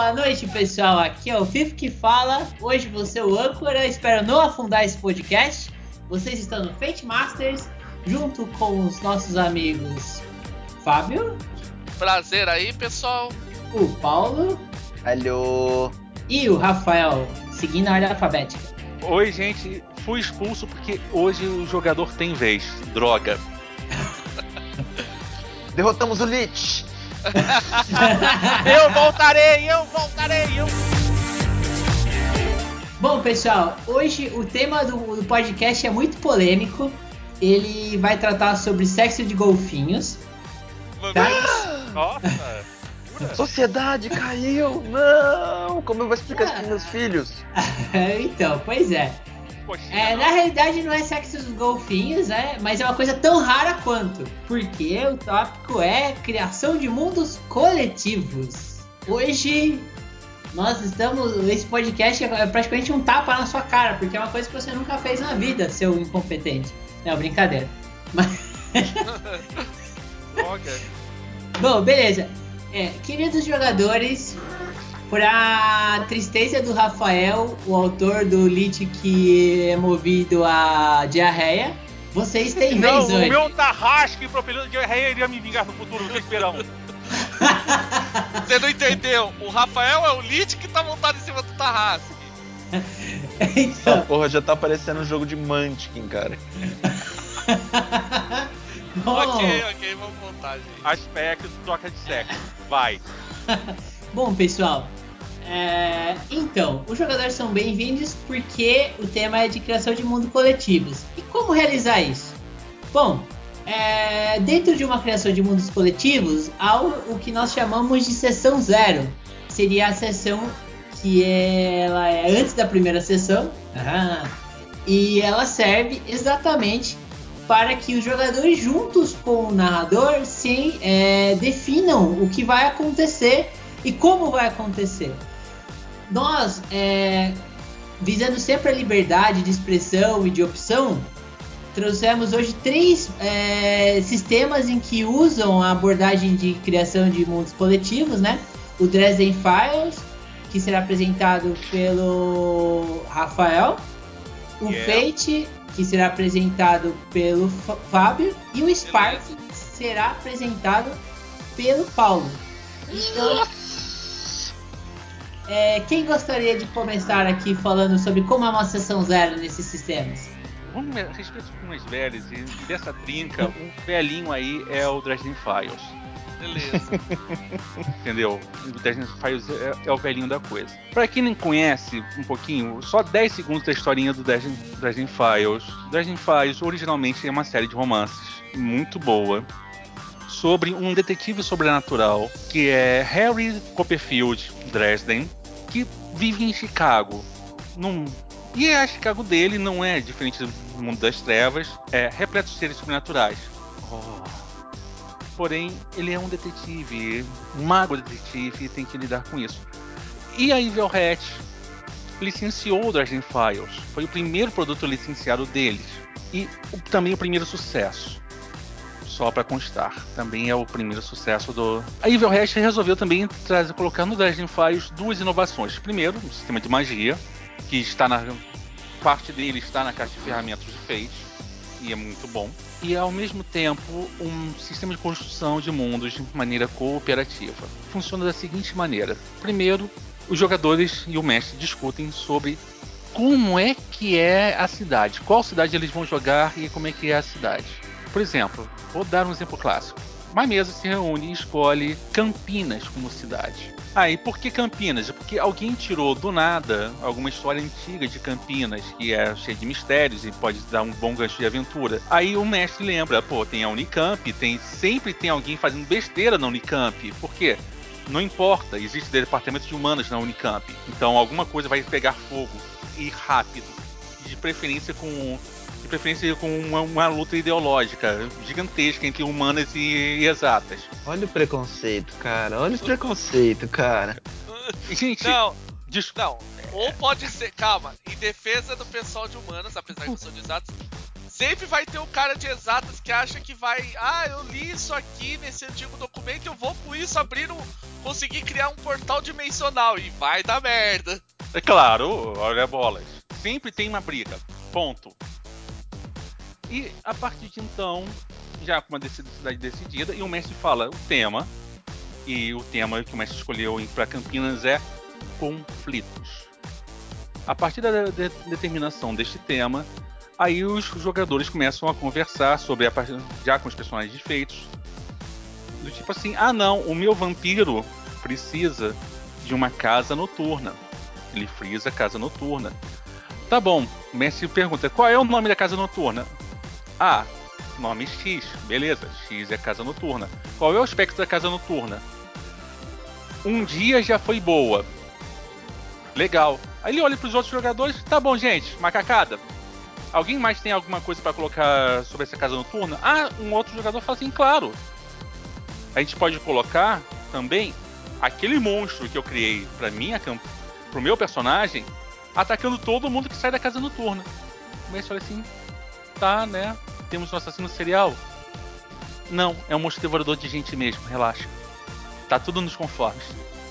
Boa noite, pessoal. Aqui é o Fifo que fala. Hoje você o âncora. Espero não afundar esse podcast. Vocês estão no Fate Masters, junto com os nossos amigos Fábio. Prazer aí, pessoal. O Paulo. Alô. E o Rafael, seguindo a ordem alfabética. Oi, gente. Fui expulso porque hoje o jogador tem vez. Droga. Derrotamos o Lich. eu voltarei, eu voltarei, eu. Bom, pessoal, hoje o tema do, do podcast é muito polêmico. Ele vai tratar sobre sexo de golfinhos. Tá? Nossa! Sociedade caiu! Não! Como eu vou explicar isso para meus filhos? então, pois é. É, na realidade não é sexo dos golfinhos, né? Mas é uma coisa tão rara quanto. Porque o tópico é criação de mundos coletivos. Hoje nós estamos. Esse podcast é praticamente um tapa na sua cara, porque é uma coisa que você nunca fez na vida, seu incompetente. Não, brincadeira. Mas. Bom, beleza. É, queridos jogadores, Pra tristeza do Rafael, o autor do Lich que é movido a diarreia, vocês têm Não, vez hoje. o meu Tarrasque propelindo diarreia iria me vingar no futuro, não esperão. Você não entendeu? O Rafael é o Lich que tá montado em cima do Tarrasque. então... Essa porra já tá parecendo um jogo de Munchkin, cara. ok, ok, vamos montar, gente. Aspecto troca de sexo. Vai. Bom, pessoal, é, então, os jogadores são bem-vindos porque o tema é de criação de mundo coletivos. E como realizar isso? Bom, é, dentro de uma criação de mundos coletivos, há o, o, que nós chamamos de sessão zero. Seria a sessão que ela é antes da primeira sessão. e ela serve exatamente para que os jogadores, juntos com o narrador, sim, é, definam o que vai acontecer e como vai acontecer nós, é, visando sempre a liberdade de expressão e de opção, trouxemos hoje três é, sistemas em que usam a abordagem de criação de mundos coletivos, né? O Dresden Files, que será apresentado pelo Rafael, o yeah. Fate, que será apresentado pelo Fábio, e o Spark, que será apresentado pelo Paulo. Então, é, quem gostaria de começar aqui falando sobre como é uma sessão zero nesses sistemas? Vamos a respeito com umas velhas, e dessa trinca, um velhinho aí é o Dresden Files. Beleza. Entendeu? O Dresden Files é, é, o velhinho da coisa. Pra quem não conhece um pouquinho, só 10 segundos da historinha do Dresden, Dresden Files. Dresden Files originalmente é uma série de romances muito boa sobre um detetive sobrenatural que é Harry Copperfield Dresden, que vive em Chicago. Num... E a Chicago dele não é diferente do mundo das trevas, é repleto de seres sobrenaturais. Oh. Porém, ele é um detetive, um mago detetive, e tem que lidar com isso. E a Evil Hat licenciou o Dresden Files. Foi o primeiro produto licenciado deles. E também o primeiro sucesso só para constar. Também é o primeiro sucesso do. A Evil Hash resolveu também trazer, colocar no Dresden Files duas inovações. Primeiro, um sistema de magia, que está na. Parte dele está na caixa de ferramentas de Fate, e é muito bom. E ao mesmo tempo, um sistema de construção de mundos de maneira cooperativa. Funciona da seguinte maneira: primeiro, os jogadores e o mestre discutem sobre como é que é a cidade, qual cidade eles vão jogar e como é que é a cidade. Por exemplo, vou dar um exemplo clássico. Uma mesa se reúne e escolhe Campinas como cidade. Aí, ah, por que Campinas? Porque alguém tirou do nada alguma história antiga de Campinas, que é cheia de mistérios e pode dar um bom gancho de aventura. Aí o mestre lembra, pô, tem a Unicamp, tem sempre tem alguém fazendo besteira na Unicamp. Por quê? Não importa, existe departamento de humanas na Unicamp. Então alguma coisa vai pegar fogo e rápido. De preferência com preferência com uma, uma, luta ideológica gigantesca entre humanas e, exatas. Olha o preconceito, cara. Olha o preconceito, cara. Gente. Não, des... não. Ou pode ser, calma, em defesa do pessoal de humanas, apesar que eu sou de exatas, sempre vai ter um cara de exatas que acha que vai. Ah, eu li isso aqui nesse antigo documento, eu vou com isso abrir um, conseguir criar um portal dimensional e vai dar merda. É claro, olha bolas. Sempre tem uma briga. Ponto. E a partir de então, já com uma decisão decidida, e o mestre fala o tema. E o tema que o mestre escolheu para Campinas é conflitos. A partir da de determinação deste tema, aí os jogadores começam a conversar sobre a já com os personagens feitos. Do tipo assim, ah não, o meu vampiro precisa de uma casa noturna. Ele frisa casa noturna. Tá bom, o mestre pergunta, qual é o nome da casa noturna? Ah, nome X, beleza, X é casa noturna. Qual é o aspecto da casa noturna? Um dia já foi boa. Legal. Aí ele olha para os outros jogadores, tá bom, gente, macacada. Alguém mais tem alguma coisa para colocar sobre essa casa noturna? Ah, um outro jogador fala assim, claro. A gente pode colocar também aquele monstro que eu criei para minha pro meu personagem atacando todo mundo que sai da casa noturna. O mestre fala assim, tá, né? Temos um assassino serial? Não, é um monstro devorador de gente mesmo, relaxa. Tá tudo nos conformes.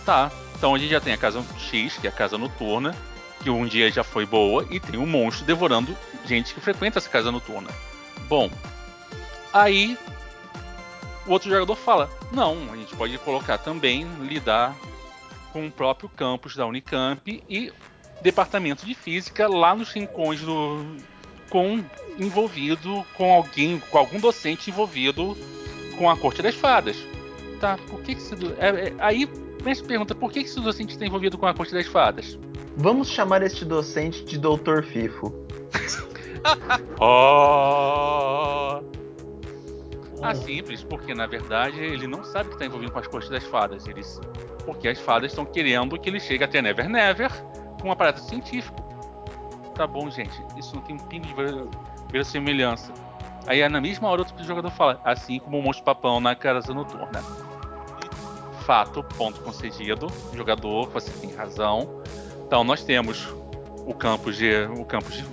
Tá, então a gente já tem a casa X, que é a casa noturna, que um dia já foi boa, e tem um monstro devorando gente que frequenta essa casa noturna. Bom, aí o outro jogador fala: não, a gente pode colocar também, lidar com o próprio campus da Unicamp e departamento de física lá nos rincões do. Com envolvido com alguém, com algum docente envolvido com a corte das fadas. Tá, por que, que esse. É, é, aí se pergunta por que, que esse docente está envolvido com a corte das fadas? Vamos chamar este docente de Doutor Fifo. oh! Ah, simples, porque na verdade ele não sabe que está envolvido com as cortes das fadas. Eles, porque as fadas estão querendo que ele chegue até Never Never com um aparato científico. Tá bom, gente, isso não tem um pingo de verossimilhança. Aí na mesma hora outro jogador fala, assim como o monstro papão na casa noturna. Fato, ponto concedido. Jogador, você tem razão. Então nós temos o campus de. o campus de.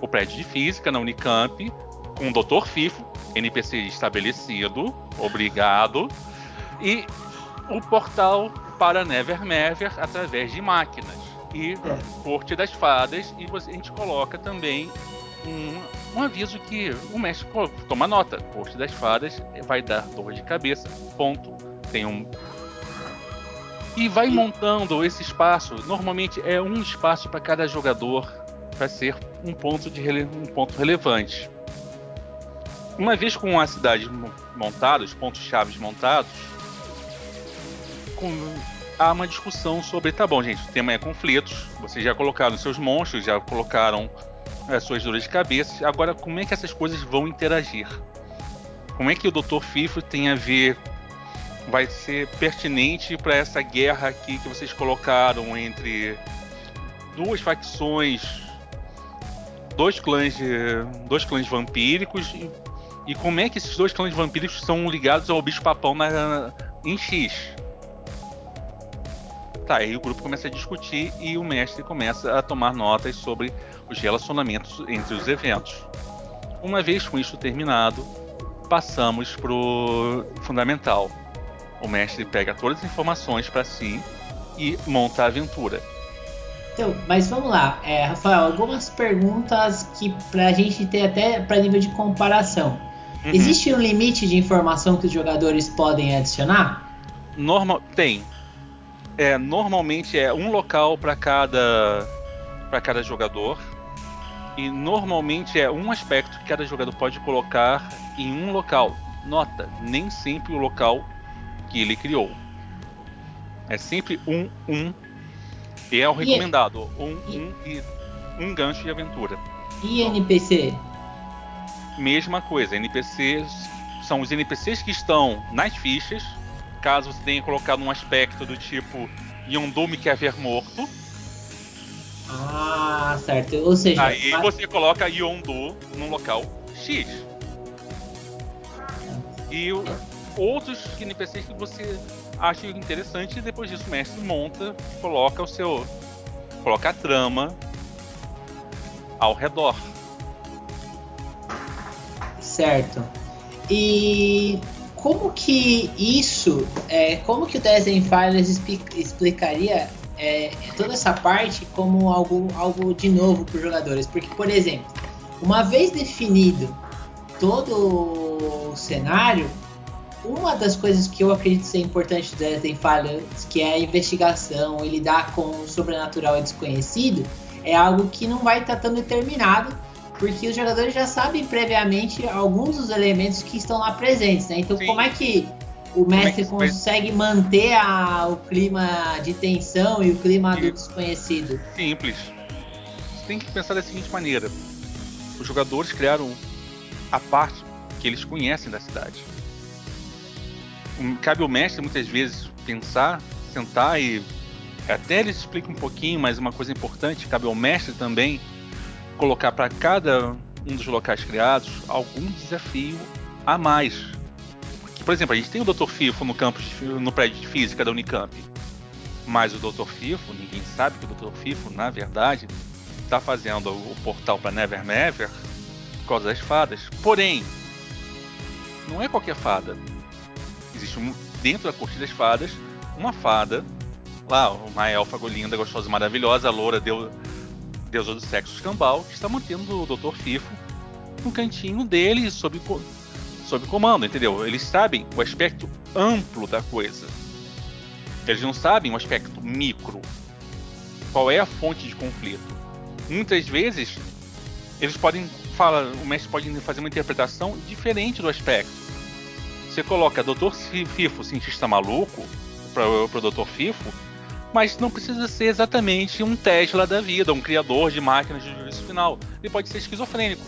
o prédio de física na Unicamp, com o Dr. Fifo, NPC estabelecido, obrigado. E o portal para Never Never através de máquinas e é. Corte das Fadas e a gente coloca também um, um aviso que o mestre toma nota. Corte das Fadas vai dar dor de cabeça. Ponto. Tem um e vai montando esse espaço. Normalmente é um espaço para cada jogador para ser um ponto de um ponto relevante. Uma vez com a cidade montada, os pontos chaves montados, com, há uma discussão sobre, tá bom, gente, o tema é conflitos. Vocês já colocaram seus monstros, já colocaram as é, suas dores de cabeça. Agora, como é que essas coisas vão interagir? Como é que o Dr. Fifo tem a ver vai ser pertinente para essa guerra aqui que vocês colocaram entre duas facções, dois clãs de, dois clãs vampíricos e, e como é que esses dois clãs vampíricos são ligados ao bicho papão na, em X? Tá, aí o grupo começa a discutir e o mestre começa a tomar notas sobre os relacionamentos entre os eventos. Uma vez com isso terminado, passamos pro fundamental. O mestre pega todas as informações para si e monta a aventura. Então, mas vamos lá, é, Rafael, algumas perguntas que pra gente ter até para nível de comparação. Uhum. Existe um limite de informação que os jogadores podem adicionar? Normal, tem é, normalmente é um local para cada para cada jogador e normalmente é um aspecto que cada jogador pode colocar em um local. Nota, nem sempre o local que ele criou. É sempre um, um. E é o recomendado. Um, um e um gancho de aventura. E NPC? Mesma coisa. NPCs são os NPCs que estão nas fichas caso você tenha colocado um aspecto do tipo Yondu me quer ver morto. Ah, certo. Ou seja. Aí mas... você coloca Yondu num local X. E o, outros NPCs que você acha interessante e depois disso o mestre monta, coloca o seu. coloca a trama ao redor. Certo. E como que isso, é, como que o Design Files expli- explicaria é, toda essa parte como algo, algo de novo para os jogadores? Porque, por exemplo, uma vez definido todo o cenário, uma das coisas que eu acredito ser importante do Design Files, que é a investigação e lidar com o sobrenatural e desconhecido, é algo que não vai estar tão determinado, porque os jogadores já sabem previamente alguns dos elementos que estão lá presentes, né? Então, Sim. como é que o mestre é que consegue manter a- o clima de tensão e o clima do desconhecido? Simples. Você tem que pensar da seguinte maneira: os jogadores criaram a parte que eles conhecem da cidade. Cabe ao mestre muitas vezes pensar, sentar e até eles explicam um pouquinho, mas uma coisa importante, cabe ao mestre também colocar para cada um dos locais criados algum desafio a mais. Por exemplo, a gente tem o Dr. Fifo no campus, no prédio de física da Unicamp. Mas o Dr. Fifo, ninguém sabe que o Dr. Fifo, na verdade, está fazendo o portal para Never Never por causa das fadas. Porém, não é qualquer fada. Existe um, dentro da corte das fadas uma fada, lá, uma élfago linda, gostosa maravilhosa, loura, deu, deusa do sexo escambau, que está mantendo o Dr. Fifo no cantinho dele sob, sob comando, entendeu? Eles sabem o aspecto amplo da coisa. Eles não sabem o aspecto micro. Qual é a fonte de conflito? Muitas vezes eles podem falar, o mestre pode fazer uma interpretação diferente do aspecto. Você coloca Dr. Fifo, cientista maluco, para o Dr. Fifo, mas não precisa ser exatamente um Tesla da vida, um criador de máquinas de juízo final. Ele pode ser esquizofrênico,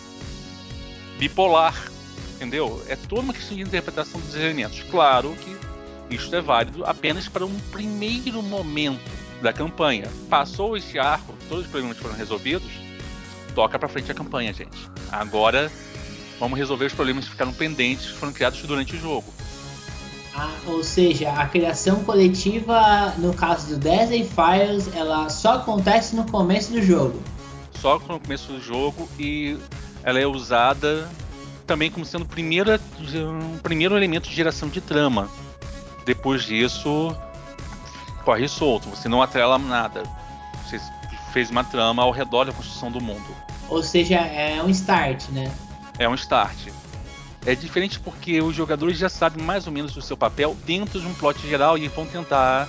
bipolar, entendeu? É toda uma questão de interpretação dos elementos. Claro que isso é válido apenas para um primeiro momento da campanha. Passou esse arco, todos os problemas foram resolvidos, toca para frente a campanha, gente. Agora vamos resolver os problemas que ficaram pendentes, que foram criados durante o jogo. Ah, ou seja, a criação coletiva, no caso do Design Files, ela só acontece no começo do jogo. Só no começo do jogo e ela é usada também como sendo primeira, um primeiro elemento de geração de trama. Depois disso, corre solto, você não atrela nada. Você fez uma trama ao redor da construção do mundo. Ou seja, é um start, né? É um start. É diferente porque os jogadores já sabem mais ou menos o seu papel dentro de um plot geral e vão tentar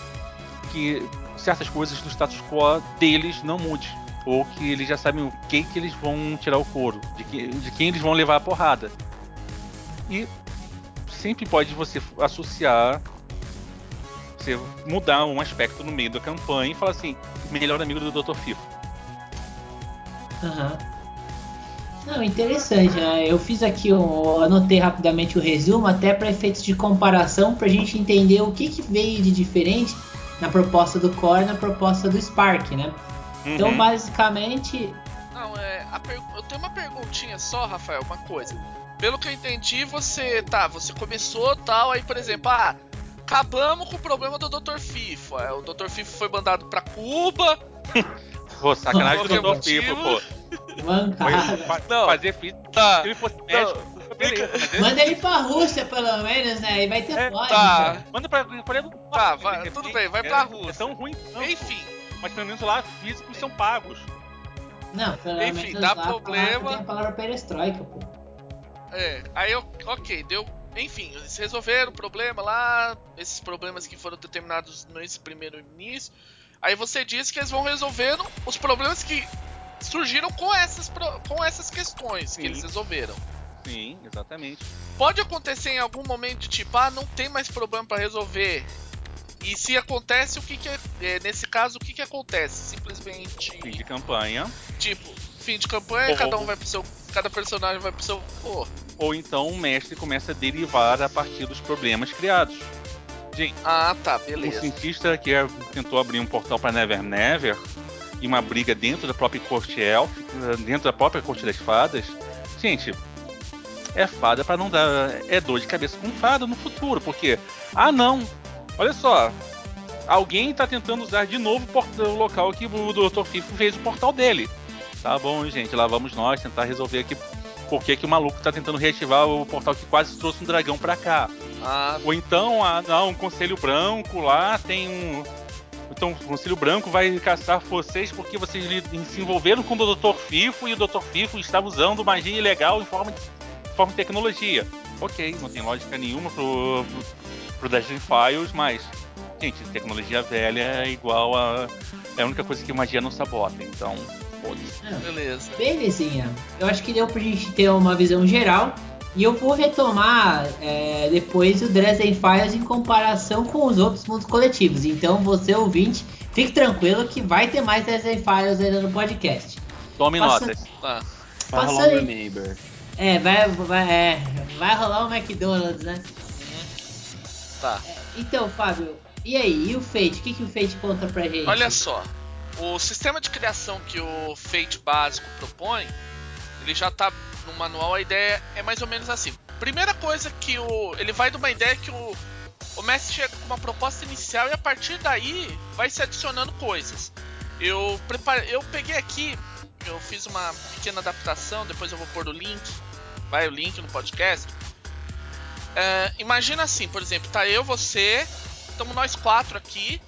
que certas coisas do status quo deles não mude. Ou que eles já sabem o que, que eles vão tirar o couro, de, que, de quem eles vão levar a porrada. E sempre pode você associar, você mudar um aspecto no meio da campanha e falar assim, melhor amigo do Dr. Fifo. Aham. Não, interessante. né? Eu fiz aqui, eu anotei rapidamente o resumo, até para efeitos de comparação, para a gente entender o que, que veio de diferente na proposta do Core e na proposta do Spark, né? Então, Uhum. basicamente, Não, é. a per- Eu tenho uma perguntinha só, Rafael, uma coisa. Pelo que eu entendi, você. Tá, você começou tal, aí, por exemplo, ah, acabamos com o problema do Dr. FIFA. É, O Dr. FIFA foi mandado pra Cuba. Pô, sacanagem do Dr. Fifo, motivo. pô. Mancada. Fa- Não. Fazer física. Tá. Se ele fosse médico, mas ele- Manda ele pra Rússia, pelo menos, né? E vai ter É, tá. né? Manda pra Norte. Tá, vai- repente. tudo bem, vai É- pra É Rússia. tão ruim tanto, Enfim, Mas pelo menos lá físicos são pagos. Não, pelo Enfim, menos dá lá problema. Tem a palavra perestroika, pô. é. Aí eu. Ok, deu. Enfim, eles resolveram o problema lá, esses problemas que foram determinados nesse primeiro início. Aí você disse que eles vão resolvendo os problemas que surgiram com essas, com essas questões que Sim. eles resolveram. Sim, exatamente. Pode acontecer em algum momento de tipo, ah, não tem mais problema pra resolver. E se acontece, o que que é, é, nesse caso, o que que acontece? Simplesmente, Fim de campanha. tipo, fim de campanha, Ou- cada um vai pro seu, cada personagem vai pro seu, pô. Ou então o mestre começa a derivar a partir dos problemas criados. Gente, Ah, tá, beleza. cientista que é- tentou abrir um portal para Never Never e uma briga dentro da própria corte élfica, dentro da própria corte das fadas. Gente, é fada para não dar. É dor de cabeça com fada no futuro, porque. Ah, não! Olha só! Alguém tá tentando usar de novo o local que o Dr. Fifo fez o portal dele. Tá bom, gente, lá vamos nós tentar resolver aqui por que, que o maluco tá tentando reativar o portal que quase trouxe um dragão pra cá. Ah, Ou então, ah, não, um conselho branco lá tem um. Então, o conselho branco vai caçar vocês porque vocês se envolveram com o Dr. Fifo e o Dr. Fifo estava usando magia ilegal em forma de, forma de tecnologia. Ok, não tem lógica nenhuma pro, pro, pro Destiny Files, mas. Gente, tecnologia velha é igual a. É a única coisa que magia não sabota, então. Foda-se. Ah, beleza. Belezinha. Eu acho que deu pra gente ter uma visão geral. E eu vou retomar é, depois o Dresden Files em comparação com os outros mundos coletivos. Então, você ouvinte, fique tranquilo que vai ter mais Dresden Files ainda no podcast. Tome Passa- notas. Tá. Vai rolar um Remember. É, vai, vai, é, vai rolar o McDonald's, né? Tá. Então, Fábio, e aí? E o Fate? O que, que o Fate conta pra gente? Olha só, o sistema de criação que o Fate básico propõe, ele já tá no manual, a ideia é mais ou menos assim. Primeira coisa que o. Ele vai de uma ideia que o. O mestre chega com uma proposta inicial e a partir daí vai se adicionando coisas. Eu preparei, eu peguei aqui, eu fiz uma pequena adaptação, depois eu vou pôr o link, vai o link no podcast. É, imagina assim, por exemplo, tá eu, você, estamos nós quatro aqui.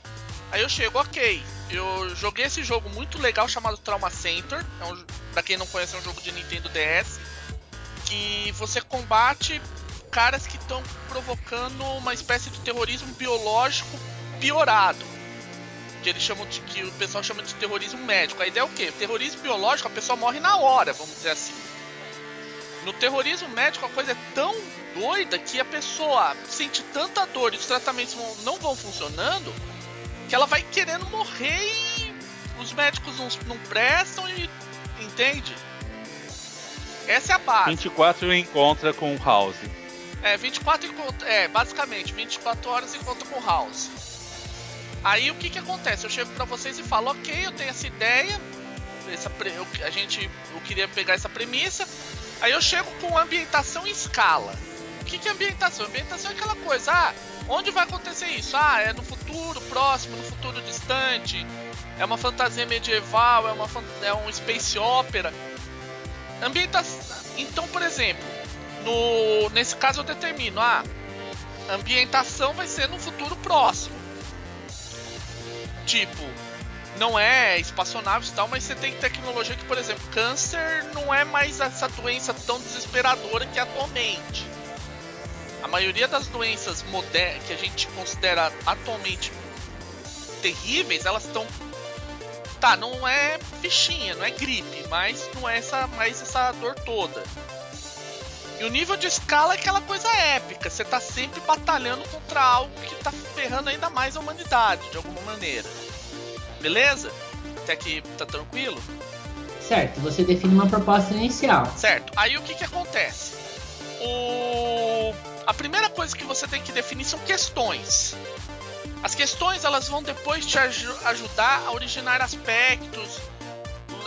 Aí eu chego, ok. Eu joguei esse jogo muito legal chamado Trauma Center. É um, pra quem não conhece, é um jogo de Nintendo DS. Que você combate caras que estão provocando uma espécie de terrorismo biológico piorado. Que eles chamam de. que o pessoal chama de terrorismo médico. A ideia é o quê? Terrorismo biológico, a pessoa morre na hora, vamos dizer assim. No terrorismo médico a coisa é tão doida que a pessoa sente tanta dor e os tratamentos não vão funcionando que ela vai querendo morrer e os médicos não, não prestam e. Entende? Essa é a base. 24 encontra com o House. É, 24 encontra. É, basicamente, 24 horas encontra com o House. Aí o que que acontece? Eu chego pra vocês e falo, ok, eu tenho essa ideia. Essa pre- eu- a gente. Eu queria pegar essa premissa. Aí eu chego com ambientação em escala. O que, que é ambientação? Ambientação é aquela coisa, ah, onde vai acontecer isso? Ah, é no futuro próximo, no futuro distante, é uma fantasia medieval, é, uma, é um space opera. Ambientação. Então, por exemplo, no, nesse caso eu determino, ah, ambientação vai ser no futuro próximo. Tipo, não é espaçonaves e tal, mas você tem tecnologia que, por exemplo, câncer não é mais essa doença tão desesperadora que é atualmente. A maioria das doenças modernas que a gente considera atualmente terríveis, elas estão tá, não é fichinha, não é gripe, mas não é essa mais essa dor toda. E o nível de escala é aquela coisa épica, você tá sempre batalhando contra algo que tá ferrando ainda mais a humanidade, de alguma maneira. Beleza? Até aqui tá tranquilo? Certo, você define uma proposta inicial. Certo. Aí o que que acontece? A primeira coisa que você tem que definir são questões. As questões elas vão depois te aju- ajudar a originar aspectos,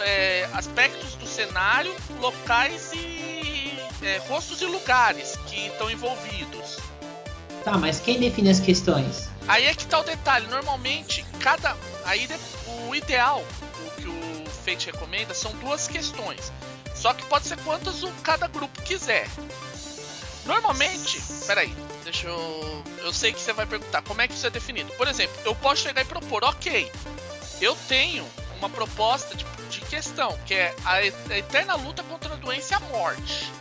é, aspectos do cenário, locais e é, rostos e lugares que estão envolvidos. Tá, mas quem define as questões? Aí é que tá o detalhe. Normalmente, cada. Aí o ideal, o que o Fate recomenda, são duas questões. Só que pode ser quantas o cada grupo quiser. Normalmente. Peraí, deixa eu. Eu sei que você vai perguntar como é que isso é definido. Por exemplo, eu posso chegar e propor, ok. Eu tenho uma proposta de, de questão, que é a, eterna luta contra a doença e a morte.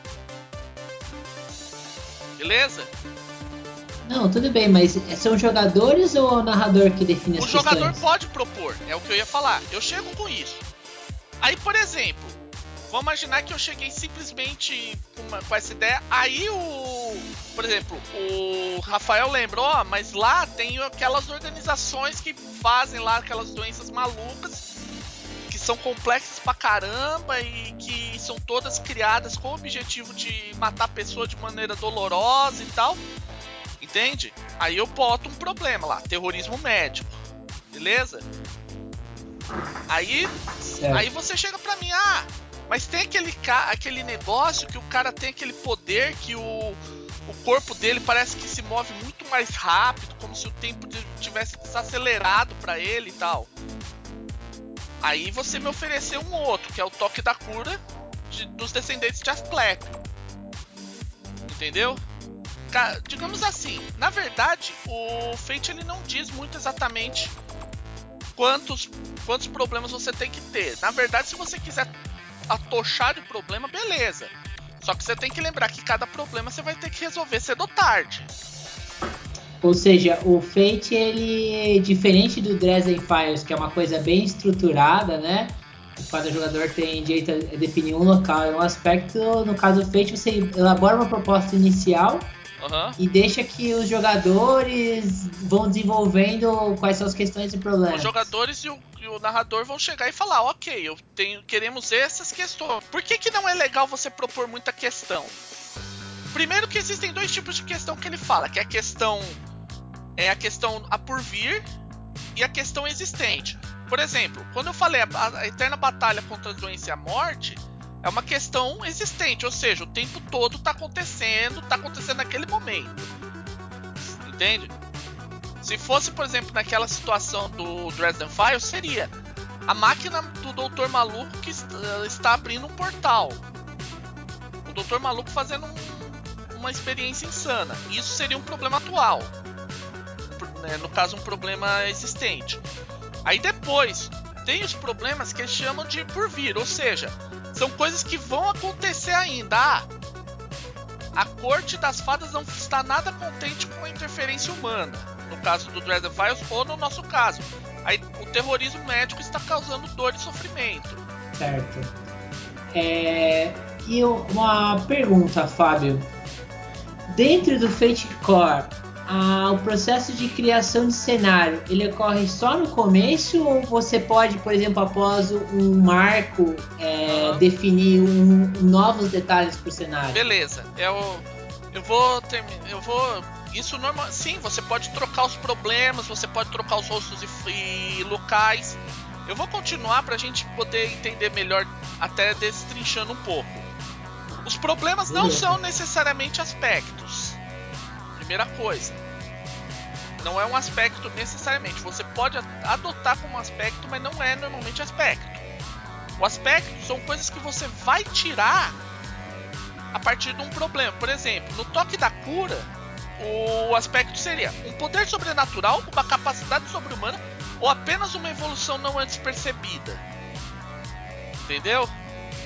Beleza? Não, tudo bem, mas são jogadores ou o narrador que define as O jogador pode propor, é o que eu ia falar. Eu chego com isso. Aí, por exemplo, vamos imaginar que eu cheguei simplesmente com, uma- com essa ideia. Aí o. Por exemplo, o Rafael lembrou, ó, mas lá tem aquelas organizações que fazem lá aquelas doenças malucas. Que são complexas pra caramba e que são todas criadas com o objetivo de matar a pessoa de maneira dolorosa e tal. Entende? Aí eu boto um problema lá, terrorismo médico. Beleza? Aí, Certo. aí você chega pra mim, ah, mas tem aquele, aquele negócio que o cara tem aquele poder que o, o corpo dele parece que se move muito mais rápido, como se o tempo tivesse desacelerado pra ele e tal. Aí você me ofereceu um outro, que é o toque da cura de- dos descendentes de Asclepio. Entendeu? digamos assim, na verdade, o Fate ele não diz muito exatamente quantos, quantos problemas você tem que ter. Na verdade, se você quiser atochar de problema, beleza. Só que você tem que lembrar que cada problema você vai ter que resolver cedo ou tarde. Ou seja, o Fate, ele, diferente do Dresden Files, que é uma coisa bem estruturada, né? Cada jogador tem direito a definir um local e um aspecto. No caso do Fate, você elabora uma proposta inicial Aham. e deixa que os jogadores vão desenvolvendo quais são as questões e problemas. Os jogadores e o, e o narrador vão chegar e falar, ok, eu tenho, queremos essas questões. Por que, que não é legal você propor muita questão? Primeiro que existem dois tipos de questão que ele fala, que é a questão é a questão a por vir e a questão existente. Por exemplo, quando eu falei a, a eterna batalha contra a doença e a morte, é uma questão existente, ou seja, o tempo todo tá acontecendo, tá acontecendo naquele momento. Entende? Se fosse, por exemplo, naquela situação do Dresden Files, seria a máquina do Doutor Maluco que est- está abrindo um portal. O Doutor Maluco fazendo um- uma experiência insana. Isso seria um problema atual. Né, No caso, um problema existente. Aí depois, tem os problemas que eles chamam de por vir, ou seja, são coisas que vão acontecer ainda. Ah, a corte das fadas não está nada contente com a interferência humana, no caso do Dresden Files, ou no nosso caso. Aí, o terrorismo médico está causando dor e sofrimento. Certo. É, e uma pergunta, Fábio. Dentro do Fate Core, ah, o processo de criação de cenário, ele ocorre só no começo ou você pode, por exemplo, após um marco, é, definir um- novos detalhes para o cenário? Beleza, eu, eu vou terminar. Eu vou. Isso normal. Sim, você pode trocar os problemas, você pode trocar os rostos e, e locais. Eu vou continuar pra gente poder entender melhor, até destrinchando um pouco. Os problemas não são necessariamente aspectos. Primeira coisa. Não é um aspecto necessariamente. Você pode adotar como aspecto, mas não é normalmente aspecto. O aspecto são coisas que você vai tirar a partir de um problema. Por exemplo, no toque da cura, o aspecto seria um poder sobrenatural, uma capacidade sobre-humana ou apenas uma evolução não antes percebida. Entendeu?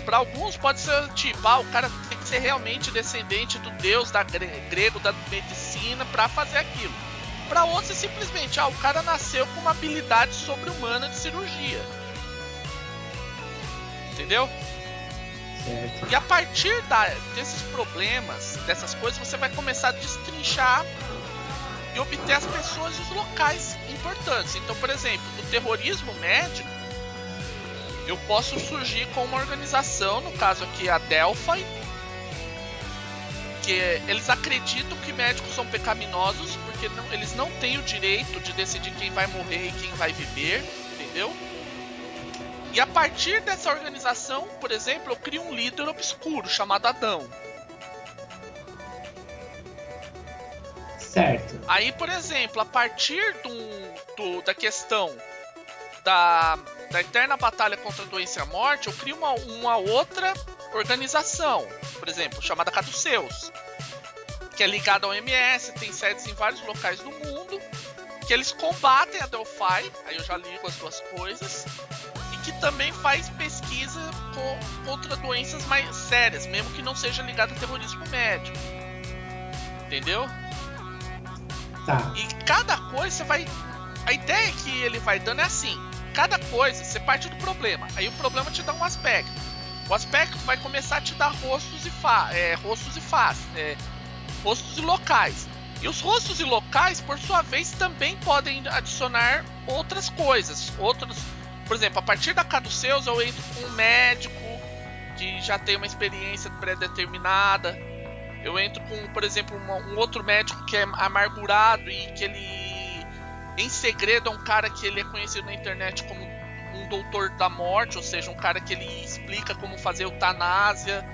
Para alguns pode ser tipo, ah, o cara tem ser realmente descendente do deus da gre- grego da medicina para fazer aquilo. Para outros é simplesmente, ah, o cara nasceu com uma habilidade sobre-humana de cirurgia. Entendeu? Certo. E a partir da- desses problemas, dessas coisas, você vai começar a destrinchar e obter as pessoas e os locais importantes. Então, por exemplo, no terrorismo médico, eu posso surgir com uma organização, no caso aqui a Delphi, que eles acreditam que médicos são pecaminosos porque não- eles não têm o direito de decidir quem vai morrer e quem vai viver, entendeu? E a partir dessa organização, por exemplo, eu crio um líder obscuro chamado Adão. Certo. Aí, por exemplo, a partir do, do- da questão da, da eterna batalha contra a doença e a morte, eu crio uma, uma outra organização, por exemplo, chamada Caduceus, que é ligada ao MS, tem sedes em vários locais do mundo, que eles combatem a Delphi, aí eu já ligo as duas coisas, e que também faz pesquisa co- contra doenças mais sérias, mesmo que não seja ligada a terrorismo médico. Entendeu? Tá. E cada coisa você vai. A ideia que ele vai dando é assim: cada coisa você parte do problema. Aí o problema te dá um aspecto. O aspecto vai começar a te dar rostos e fa é, rostos e faces, é, rostos e locais. E os rostos e locais, por sua vez, também podem adicionar outras coisas. Outros, por exemplo, a partir da Caduceus eu entro com um médico que já tem uma experiência pré-determinada. Eu entro com, por exemplo, um outro médico que é amargurado e que ele, em segredo, é um cara que ele é conhecido na internet como um doutor da morte, ou seja, um cara que ele explica como fazer eutanásia.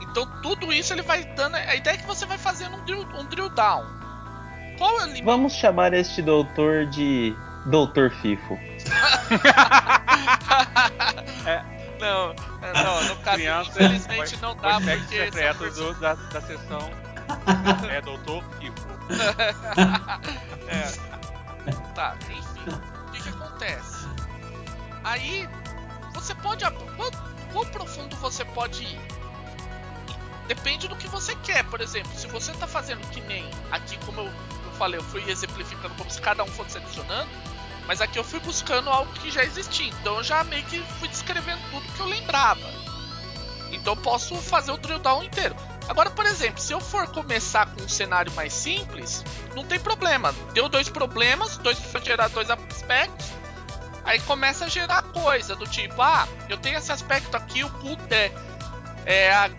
Então tudo isso ele vai dando. A ideia é que você vai fazendo um drill, um drill down. Qual é o limite? Vamos chamar este doutor de Doutor Fifo. Não, é, não, no caso, Criança, infelizmente não dá podcast porque é secreto do- da, da sessão é doutor Kifo. é. Tá, enfim. O que, que acontece? Aí, você pode. Quão, quão profundo você pode ir? Depende do que você quer. Por exemplo, se você tá fazendo que nem aqui, como eu, eu falei, eu fui exemplificando como se cada um fosse adicionando. Mas aqui eu fui buscando algo que já existia. Então eu já meio que fui descrevendo tudo que eu lembrava. Então eu posso fazer o drill down inteiro. Agora, por exemplo, se eu for começar com um cenário mais simples, não tem problema. Deu dois problemas, dois gerar dois aspectos. Aí começa a gerar coisa do tipo, ah, eu tenho esse aspecto aqui, o culto é é a,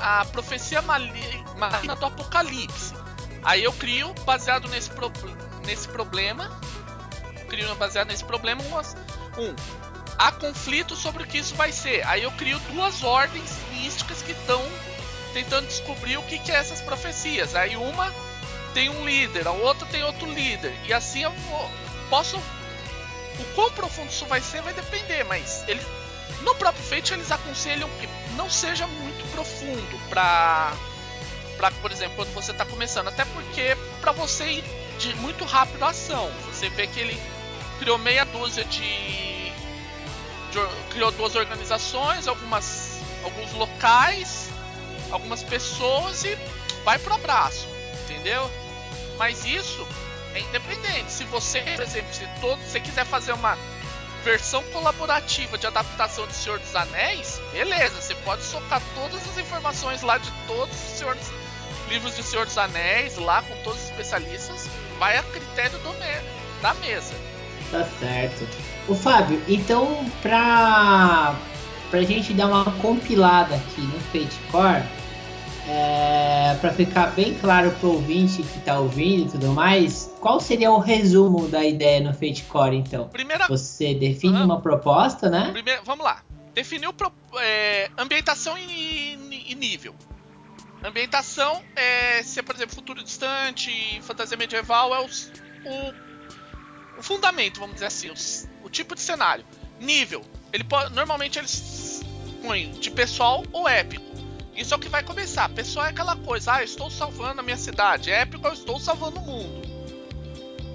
a, a profecia maligna do Apocalipse. Aí eu crio, baseado nesse, pro, nesse problema, crio baseado nesse problema, um, há conflito sobre o que isso vai ser. Aí eu crio duas ordens místicas que estão tentando descobrir o que, que é essas profecias. Aí uma tem um líder, a outra tem outro líder. E assim eu vou, posso. O quão profundo isso vai ser vai depender, mas ele no próprio Fate eles aconselham que não seja muito profundo para para por exemplo, quando você está começando, até porque para você ir de muito rápido a ação. Você vê que ele criou meia dúzia de, de criou duas organizações, algumas alguns locais, algumas pessoas e vai pro abraço, entendeu? Mas isso é independente. Se você, por exemplo, se todo você quiser fazer uma versão colaborativa de adaptação de Senhor dos Anéis, beleza, você pode socar todas as informações lá de todos os senhores, livros de Senhor dos Anéis, lá com todos os especialistas, vai a critério do me da mesa. Tá certo. O Fábio, então pra, pra gente dar uma compilada aqui no Fate Core, é, para ficar bem claro para o ouvinte que está ouvindo e tudo mais, qual seria o resumo da ideia no Fate Core, então? Primeira... Você define uhum. uma proposta, né? Primeiro, vamos lá. Definiu pro, é, ambientação e, e, nível. Ambientação é, se é, por exemplo, futuro distante, fantasia medieval, é os, o, o, fundamento, vamos dizer assim, os, o tipo de cenário. Nível, ele pode, normalmente eles põem de pessoal ou épico. Isso é o que vai começar. Pessoal é aquela coisa, ah, estou salvando a minha cidade. É épico, eu estou salvando o mundo.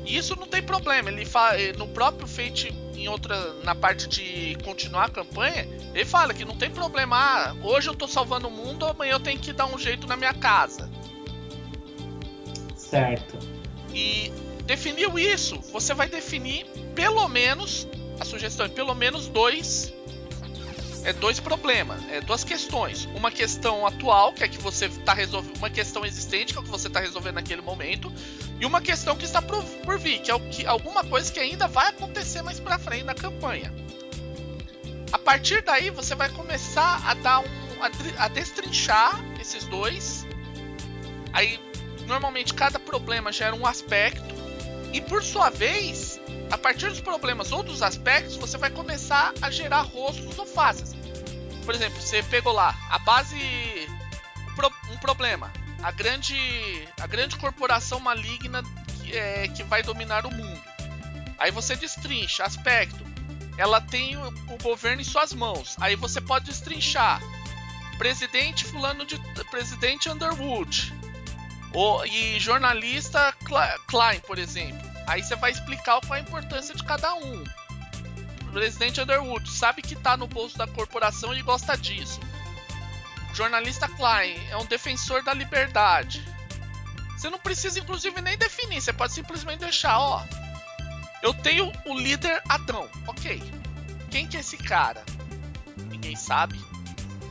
E isso não tem problema. Ele fala, eh, no próprio Fate, em outra, na parte de continuar a campanha, ele fala que não tem problema. Ah, hoje eu estou salvando o mundo, amanhã eu tenho que dar um jeito na minha casa. Certo. E definiu isso, você vai definir pelo menos a sugestão é pelo menos dois é dois problemas, é duas questões. Uma questão atual, que é que você está resolvendo, uma questão existente, que é o que você está resolvendo naquele momento, e uma questão que está por, vir, que é o que, alguma coisa que ainda vai acontecer mais para frente na campanha. A partir daí, você vai começar a dar um, a, a destrinchar esses dois. Aí, normalmente, cada problema gera um aspecto, e por sua vez, a partir dos problemas ou dos aspectos, você vai começar a gerar rostos ou faces. Por exemplo, você pegou lá a base. Um problema. A grande, a grande corporação maligna que, é, que vai dominar o mundo. Aí você destrincha aspecto. Ela tem o, o governo em suas mãos. Aí você pode destrinchar. Presidente fulano de. Presidente Underwood. O, e jornalista Klein, por exemplo. Aí você vai explicar qual é a importância de cada um. O presidente Underwood sabe que está no bolso da corporação e gosta disso. O jornalista Klein é um defensor da liberdade. Você não precisa, inclusive, nem definir. Você pode simplesmente deixar, ó. Eu tenho o líder Adão. Ok. Quem que é esse cara? Ninguém sabe.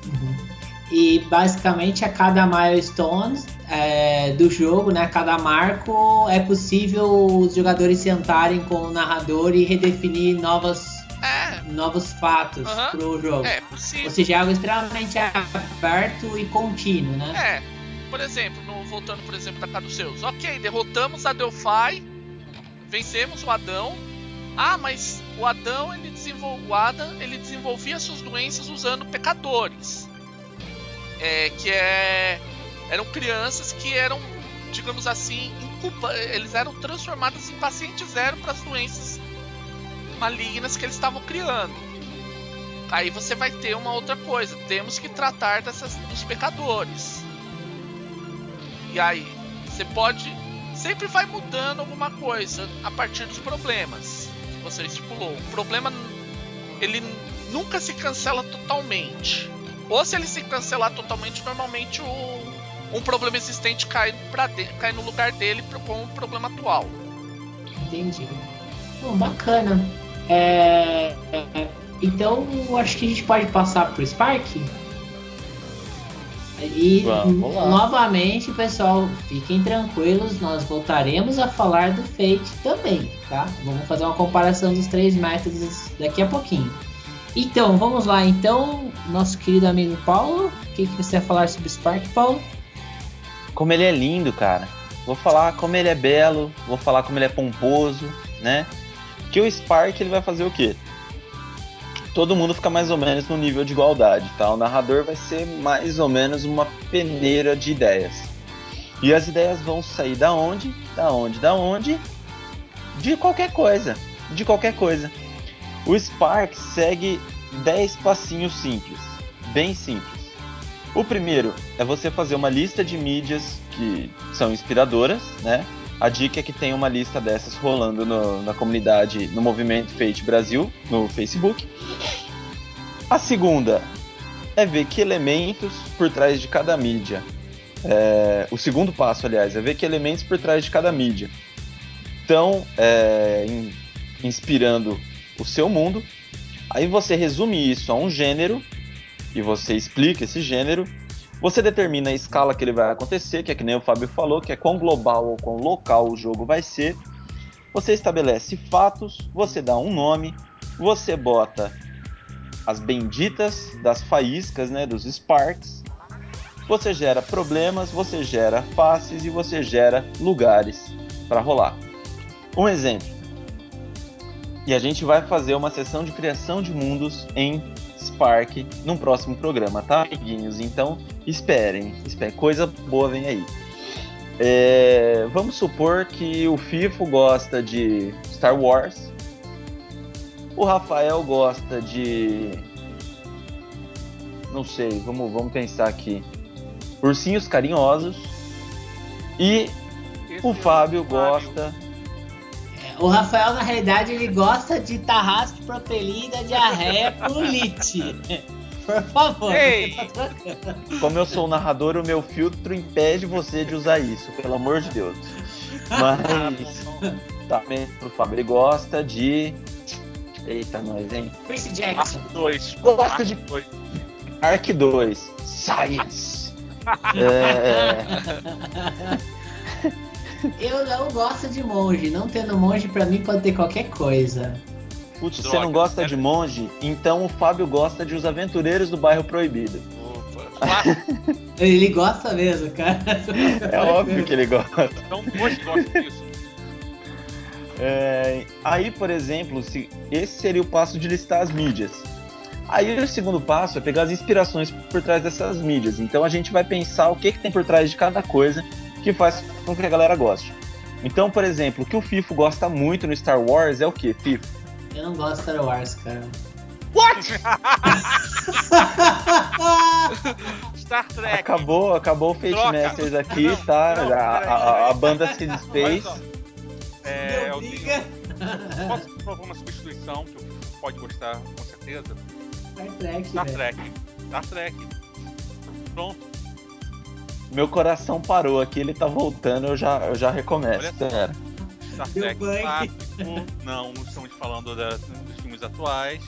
Uhum. E basicamente a cada milestone é, do jogo, né, cada marco, é possível os jogadores sentarem com o narrador e redefinir novas, é. novos fatos uhum. pro jogo. É possível. Ou seja, é algo extremamente aberto e contínuo, né? É. Por exemplo, no, voltando por exemplo da Caduceus. Ok, derrotamos a Delphi, vencemos o Adão. Ah, mas o Adão ele desenvol... o Adam ele desenvolvia suas doenças usando pecadores. É, que é eram crianças que eram, digamos assim, inculpa, eles eram transformados em pacientes zero para as doenças malignas que eles estavam criando. Aí você vai ter uma outra coisa, temos que tratar dessas dos pecadores. E aí, você pode. Sempre vai mudando alguma coisa a partir dos problemas que você estipulou. O problema, ele nunca se cancela totalmente. Ou se ele se cancelar totalmente, normalmente o, um problema existente cai, pra de, cai no lugar dele com o problema atual. Entendi. Bom, bacana. É, é, então, acho que a gente pode passar pro Spark. E novamente, pessoal, fiquem tranquilos, nós voltaremos a falar do Fate também, tá? Vamos fazer uma comparação dos três métodos daqui a pouquinho. Então, vamos lá. Então, nosso querido amigo Paulo, o que, que você vai falar sobre o Spark, Paulo? Como ele é lindo, cara. Vou falar como ele é belo, vou falar como ele é pomposo, né? Que o Spark ele vai fazer o quê? Todo mundo fica mais ou menos no nível de igualdade, tá? O narrador vai ser mais ou menos uma peneira de ideias. E as ideias vão sair da onde? Da onde? Da onde? De qualquer coisa. De qualquer coisa. O Spark segue 10 passinhos simples, bem simples. O primeiro é você fazer uma lista de mídias que são inspiradoras, né? A dica é que tem uma lista dessas rolando no- na comunidade, no movimento Fate Brasil, no Facebook. A segunda é ver que elementos por trás de cada mídia. É, o segundo passo, aliás, é ver que elementos por trás de cada mídia estão é, in- inspirando o seu mundo. Aí você resume isso a um gênero e você explica esse gênero. Você determina a escala que ele vai acontecer, que é que nem o Fábio falou, que é quão global ou quão local o jogo vai ser. Você estabelece fatos, você dá um nome, você bota as benditas das faíscas, né, dos sparks. Você gera problemas, você gera faces e você gera lugares para rolar. Um exemplo. E a gente vai fazer uma sessão de criação de mundos em Spark num próximo programa, tá, amiguinhos? Então esperem, esperem. coisa boa vem aí. É, vamos supor que o FIFO gosta de Star Wars, o Rafael gosta de. Não sei, vamos, vamos pensar aqui. Ursinhos carinhosos. E Esse o é Fábio gosta. O Rafael, na realidade, ele gosta de tarrasque, propelida, diarreia com lite. Por favor. Ei! Como eu sou o narrador, o meu filtro impede você de usar isso, pelo amor de Deus. Mas também pro Fábio, ele gosta de. Eita, nós, hein? Percy Jackson. Mark 2. Gosto de- 2. Arc 2, Science. É, Eu não gosto de monge. Não tendo monge, pra mim, pode ter qualquer coisa. putz, você Droga, não gosta era- de monge? Então o Fábio gosta de Os Aventureiros do Bairro Proibido. Opa. Ele gosta mesmo, cara. É óbvio que ele gosta. Então, dois gostam disso. É, aí, por exemplo, se esse seria o passo de listar as mídias. Aí o segundo passo é pegar as inspirações por trás dessas mídias. Então a gente vai pensar o que, que tem por trás de cada coisa que faz com que a galera goste. Então, por exemplo, o que o FIFO gosta muito no Star Wars é o que, FIFO? Eu não gosto de Star Wars, cara. Star Trek. Acabou, acabou o Fate Troca. Masters aqui, Não, tá? não, a, a- a banda se desfez. É, eu tenho- Posso propor uma substituição que o pode gostar com certeza? Star Trek, Star. Trek. Star Trek. Pronto. Meu coração parou aqui, ele tá voltando, eu já, eu já recomeço. Olha. Pera. Star Trek clássico. Não, não estamos falando da- dos filmes atuais.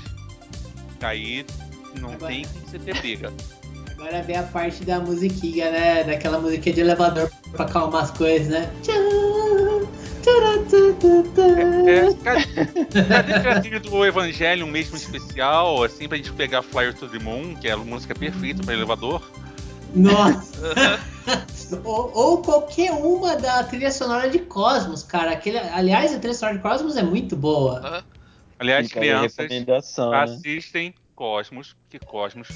Aí não Agora- tem como você ter briga. Agora vem a parte da musiquinha, né? Daquela musiquinha de elevador pra acalmar as coisas, né? Tcharatututã. É, cadê, trilha do Evangelho mesmo especial, assim, pra gente pegar Flyer to the Moon, que é a música perfeita pra elevador? Nossa! ou, ou qualquer uma da trilha sonora de Cosmos, cara. Aquele, aliás, a trilha sonora de Cosmos é muito boa. Aham. Aliás, Fica crianças, né? assistem Cosmos, porque Cosmos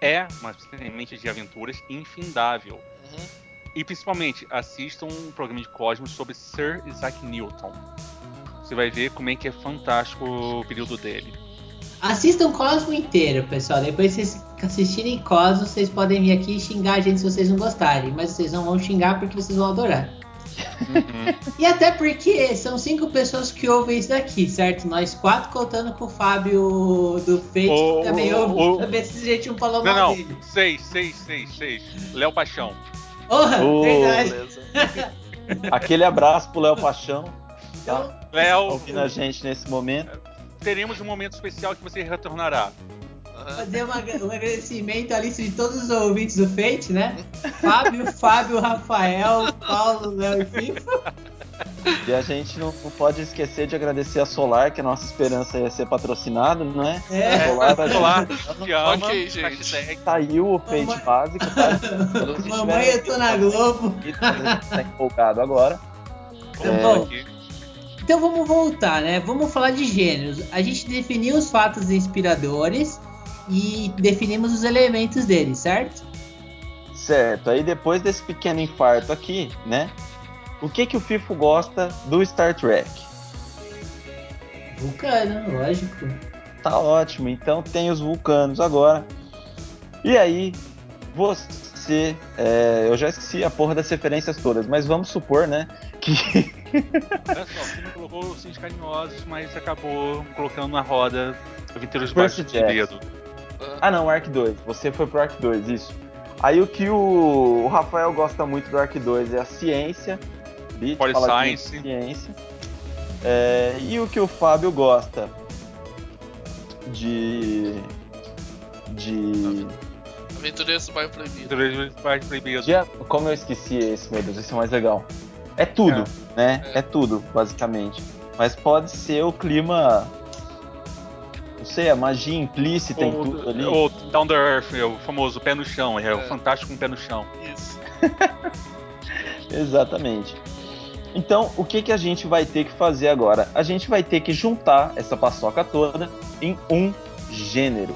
é uma semente de aventuras infindável. Uhum. E principalmente, assistam um programa de Cosmos sobre Sir Isaac Newton. Você vai ver como é que é fantástico o período dele. Assistam Cosmo inteiro, pessoal. Depois vocês assistirem Cosmo, vocês podem vir aqui e xingar a gente se vocês não gostarem. Mas vocês não vão xingar porque vocês vão adorar. Uhum. E até porque são cinco pessoas que ouvem isso daqui, certo? Nós quatro contando com o Fábio do Fate, O- que também o- ouve. o- Também se a gente não falou Não, mal não. dele. Seis, seis, seis, seis. Léo Paixão. Porra, Ô, verdade. Beleza. Aquele abraço pro Léo Paixão, Então, tá Léo, ouvindo a gente nesse momento. Teremos um momento especial que você retornará. Fazer uma- um agradecimento à lista de todos os ouvintes do Fate, né? Fábio, Fábio, Rafael, Paulo, Léo e FIFA. E a gente não, não pode esquecer de agradecer a Solar, que a nossa esperança ia ser patrocinado, não é? É. A Solar te ama. Ok, gente. Saiu o Fate Mamãe- básico, tá? Mamãe, eu tô na Globo. Tá empolgado agora. Tá É, bom. Aqui. Então vamos voltar, né? Vamos falar de gêneros. A gente definiu os fatos inspiradores e definimos os elementos deles, certo? Certo, aí depois desse pequeno infarto aqui, né? O que que o FIFO gosta do Star Trek? Vulcano, lógico. Tá ótimo, então tem os vulcanos agora. E aí, você. é, eu já esqueci a porra das referências todas, mas vamos supor, né? Que. Olha só, você não colocou os Cintos Carinhosos, mas acabou colocando na roda Debaixo do Jackson. Dedo. Ah não, Arc 2. Você foi pro Arc 2, isso. Aí o que o, Rafael gosta muito do Arc 2 é a ciência. Bit, Poli fala aqui Science. de ciência. É, e o que o Fábio gosta de. De. Aventureiros do Bairro Proibido. de Aventuras Debaixo do Dedo. Já- como eu esqueci esse, meu Deus, esse é o mais legal. É tudo, né? É. É tudo, basicamente. Mas pode ser o clima. Não sei, a magia implícita em tudo ali. Ou Down the Earth, é o famoso pé no chão, é, o É. fantástico com o pé no chão. Isso. Exatamente. Então, o que, que a gente vai ter que fazer agora? A gente vai ter que juntar essa paçoca toda em um gênero,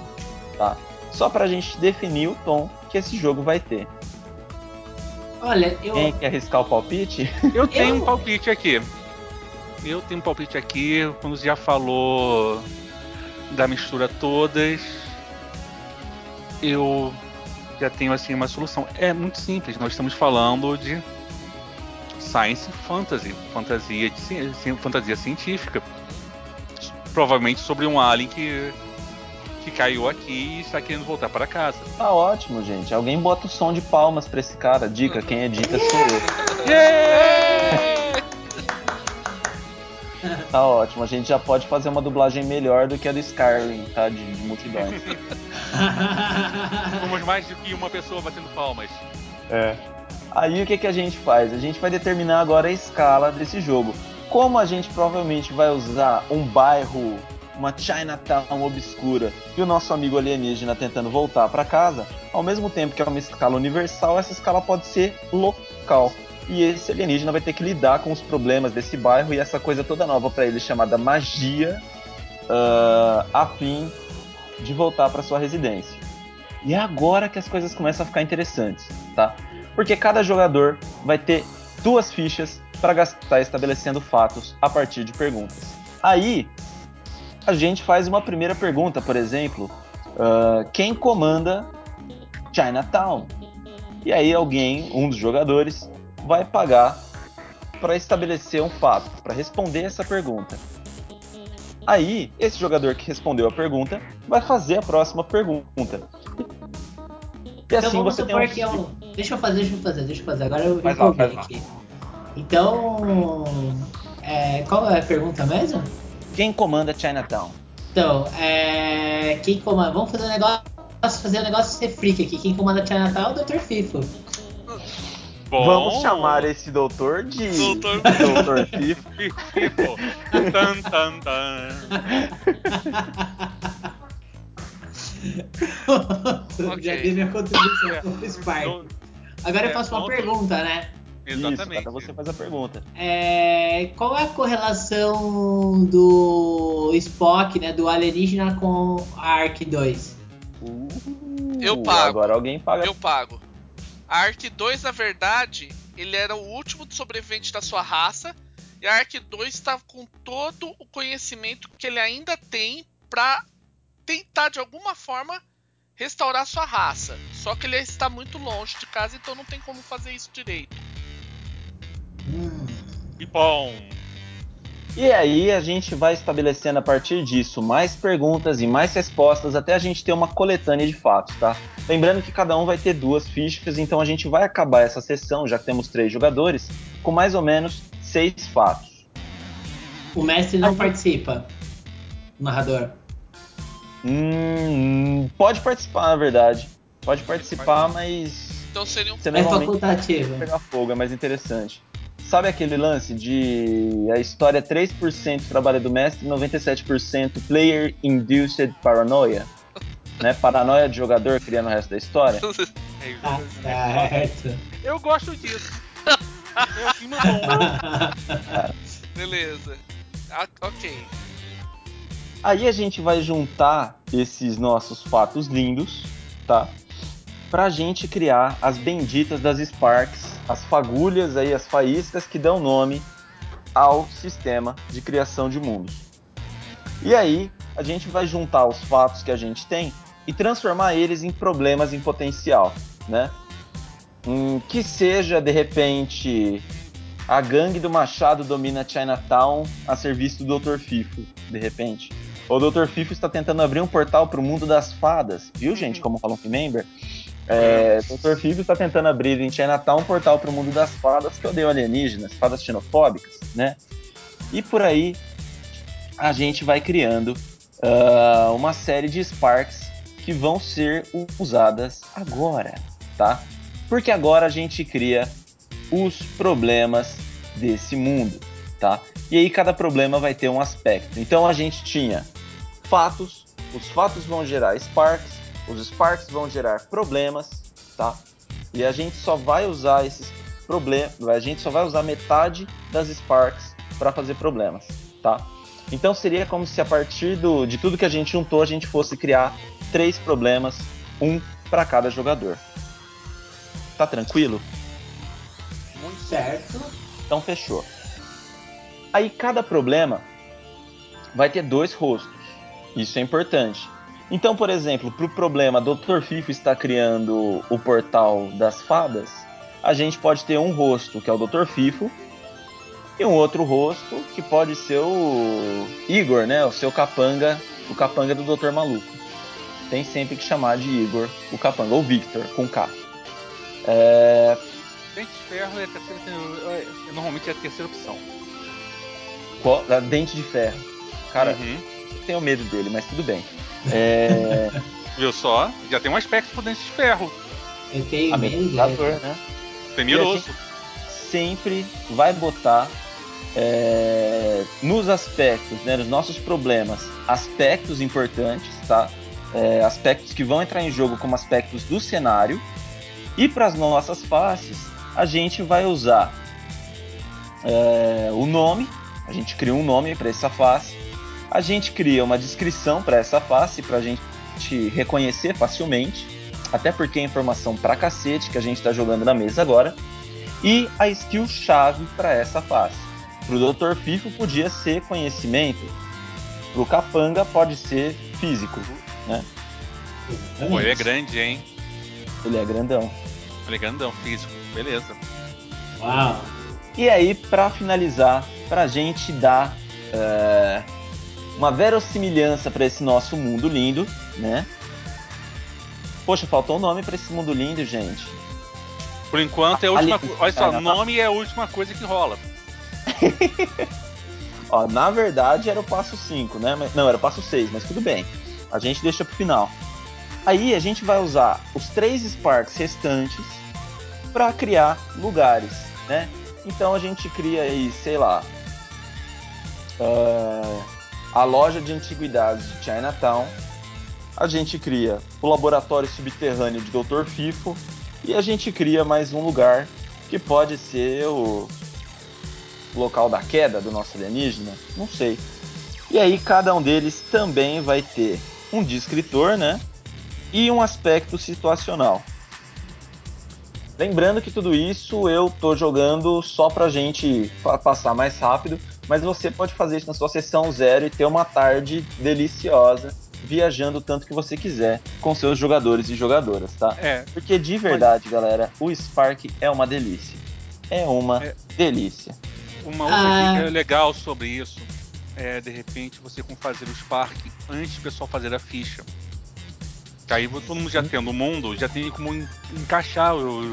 tá? Só pra gente definir o tom que esse jogo vai ter. Olha, eu. Quem quer arriscar o palpite? Eu tenho Eu- um palpite aqui. Eu tenho um palpite aqui, quando já falou da mistura todas, eu já tenho assim uma solução. É muito simples, nós estamos falando de science fantasy, fantasia, de, fantasia científica. Provavelmente sobre um alien que, que caiu aqui e está querendo voltar para casa. Tá ótimo, gente. Alguém bota o som de palmas pra esse cara. Dica, quem edita sou eu. Tá ótimo. A gente já pode fazer uma dublagem melhor do que a do Skyrim, tá? De, de multidões. Somos mais do que uma pessoa batendo palmas. É. Aí o que, que a gente faz? A gente vai determinar agora a escala desse jogo. Como a gente provavelmente vai usar um bairro, uma Chinatown obscura, e o nosso amigo alienígena tentando voltar para casa, ao mesmo tempo que é uma escala universal, essa escala pode ser local. E esse alienígena vai ter que lidar com os problemas desse bairro e essa coisa toda nova para ele chamada magia, ah, a fim de voltar para sua residência. E é agora que as coisas começam a ficar interessantes, tá? Porque cada jogador vai ter duas fichas para gastar estabelecendo fatos a partir de perguntas. Aí a gente faz uma primeira pergunta, por exemplo, ah, quem comanda Chinatown? E aí alguém, um dos jogadores, vai pagar para estabelecer um fato, para responder essa pergunta. Aí, esse jogador que respondeu a pergunta vai fazer a próxima pergunta. E Então assim vamos você tem supor um que é um. Deixa eu fazer, deixa eu fazer, deixa eu fazer. Agora eu Faz lá, lá. aqui. Então. é, qual é a pergunta mesmo? Quem comanda Chinatown? Então, é. Quem comanda. Vamos fazer um negócio. Fazer um negócio ser freak aqui. Quem comanda Chinatown é o Dr. Fifo. Bom, Vamos chamar esse doutor de Doutor- Doutor Fifo. Fifo. tan, tan, tan. Ok. Já dei minha contribuição pro Spark. Não- Agora eu é, faço uma pergunta, né? Isso, Exatamente. cada você faz a pergunta. É, qual é a correlação do Spock, né, do alienígena com a Ark 2? Eu pago. Agora alguém paga. Eu pago. A Ark 2, na verdade, ele era o último sobrevivente da sua raça. E a Ark 2 está com todo o conhecimento que ele ainda tem pra tentar de alguma forma restaurar sua raça. Só que ele está muito longe de casa, então não tem como fazer isso direito. E bom. E aí a gente vai estabelecendo a partir disso mais perguntas e mais respostas até a gente ter uma coletânea de fatos, tá? Lembrando que cada um vai ter duas fichas, então a gente vai acabar essa sessão, já que temos três jogadores, com mais ou menos seis fatos. O mestre não participa. O narrador. Hum, pode participar, na verdade. Pode participar, mas. Então seria um. Você É facultativo. pegar fogo, é mais interessante. Sabe aquele lance de a história é 3% trabalho do mestre e 97% player induced paranoia? Né? Paranoia de jogador criando o resto da história? É isso. Tá certo. Eu gosto disso. É um filme bom. Beleza. Ah, ok. Aí a gente vai juntar esses nossos fatos lindos, tá? Pra gente criar as benditas das Sparks, as fagulhas aí, as faíscas que dão nome ao sistema de criação de mundos. E aí a gente vai juntar os fatos que a gente tem e transformar eles em problemas em potencial, né? Hum, que seja de repente a gangue do Machado domina Chinatown a serviço do Dr. Fifo, de repente. O Dr. Fifo está tentando abrir um portal para o mundo das fadas, viu, gente? Como fala um member. É, Dr. Fifo está tentando abrir em Chinatown um portal para o mundo das fadas que odeiam alienígenas, fadas xenofóbicas, né? E por aí a gente vai criando ah, uma série de Sparks que vão ser usadas agora, tá? Porque agora a gente cria os problemas desse mundo, tá? E aí cada problema vai ter um aspecto. Então a gente tinha fatos, os fatos vão gerar Sparks, os Sparks vão gerar problemas, tá? E a gente só vai usar esses problemas, a gente só vai usar metade das Sparks para fazer problemas, tá? Então seria como se a partir do, de tudo que a gente juntou, a gente fosse criar três problemas, um para cada jogador. Tá tranquilo? Muito certo. Então fechou. Aí cada problema vai ter dois rostos. Isso é importante. Então, por exemplo, para o problema Dr. Fifo está criando o portal das fadas, a gente pode ter um rosto que é o Dr. Fifo e um outro rosto que pode ser o Igor, né? O seu capanga, o capanga do Dr. Maluco. Tem sempre que chamar de Igor, o capanga, ou Victor, com K. É, Dente de ferro é, terceira, é, normalmente é a terceira opção. qual- Dente de Ferro. Cara, Uhum. eu tenho medo dele, mas tudo bem. É, Viu só? Já tem um aspecto pro dente de ferro. Eu tenho medo amenizador, dele. né? Temeroso. sempre vai botar é, nos aspectos, né, nos nossos problemas, aspectos importantes, tá? É, aspectos que vão entrar em jogo como aspectos do cenário. E para as nossas faces, a gente vai usar é, o nome, a gente cria um nome para essa face, a gente cria uma descrição para essa face para a gente reconhecer facilmente, até porque é informação pra cacete que a gente está jogando na mesa agora e a skill chave para essa face. Para o Dr. Fifo podia ser conhecimento, para o Capanga pode ser físico, né? Pô, ele é grande, hein? Ele é grandão. Ele é grandão, físico. Beleza. Uau. E aí, para finalizar, para a gente dar é, uma verossimilhança para esse nosso mundo lindo, né? Poxa, faltou um nome para esse mundo lindo, gente. Por enquanto é a última Ali- coisa. Olha só, Cara, nome é a última coisa que rola. Ó, na verdade era o passo 5, né? Não, era o passo 6, mas tudo bem. A gente deixa pro final. Aí a gente vai usar os três Sparks restantes para criar lugares, né? Então a gente cria aí, sei lá, ah, a loja de antiguidades de Chinatown. A gente cria o laboratório subterrâneo de Dr. Fifo e a gente cria mais um lugar que pode ser o local da queda do nosso alienígena? Não sei. E aí cada um deles também vai ter um descritor, né? E um aspecto situacional. Lembrando que tudo isso eu tô jogando só pra gente pa- passar mais rápido, mas você pode fazer isso na sua sessão zero e ter uma tarde deliciosa viajando o tanto que você quiser com seus jogadores e jogadoras, tá? É. Porque de verdade, galera, o Spark é uma delícia. É uma É. delícia. Uma outra Ah. dica legal sobre isso é, de repente, você com fazer o Spark antes do pessoal fazer a ficha. Que aí todo mundo já tendo o mundo, já tem como en- encaixar o,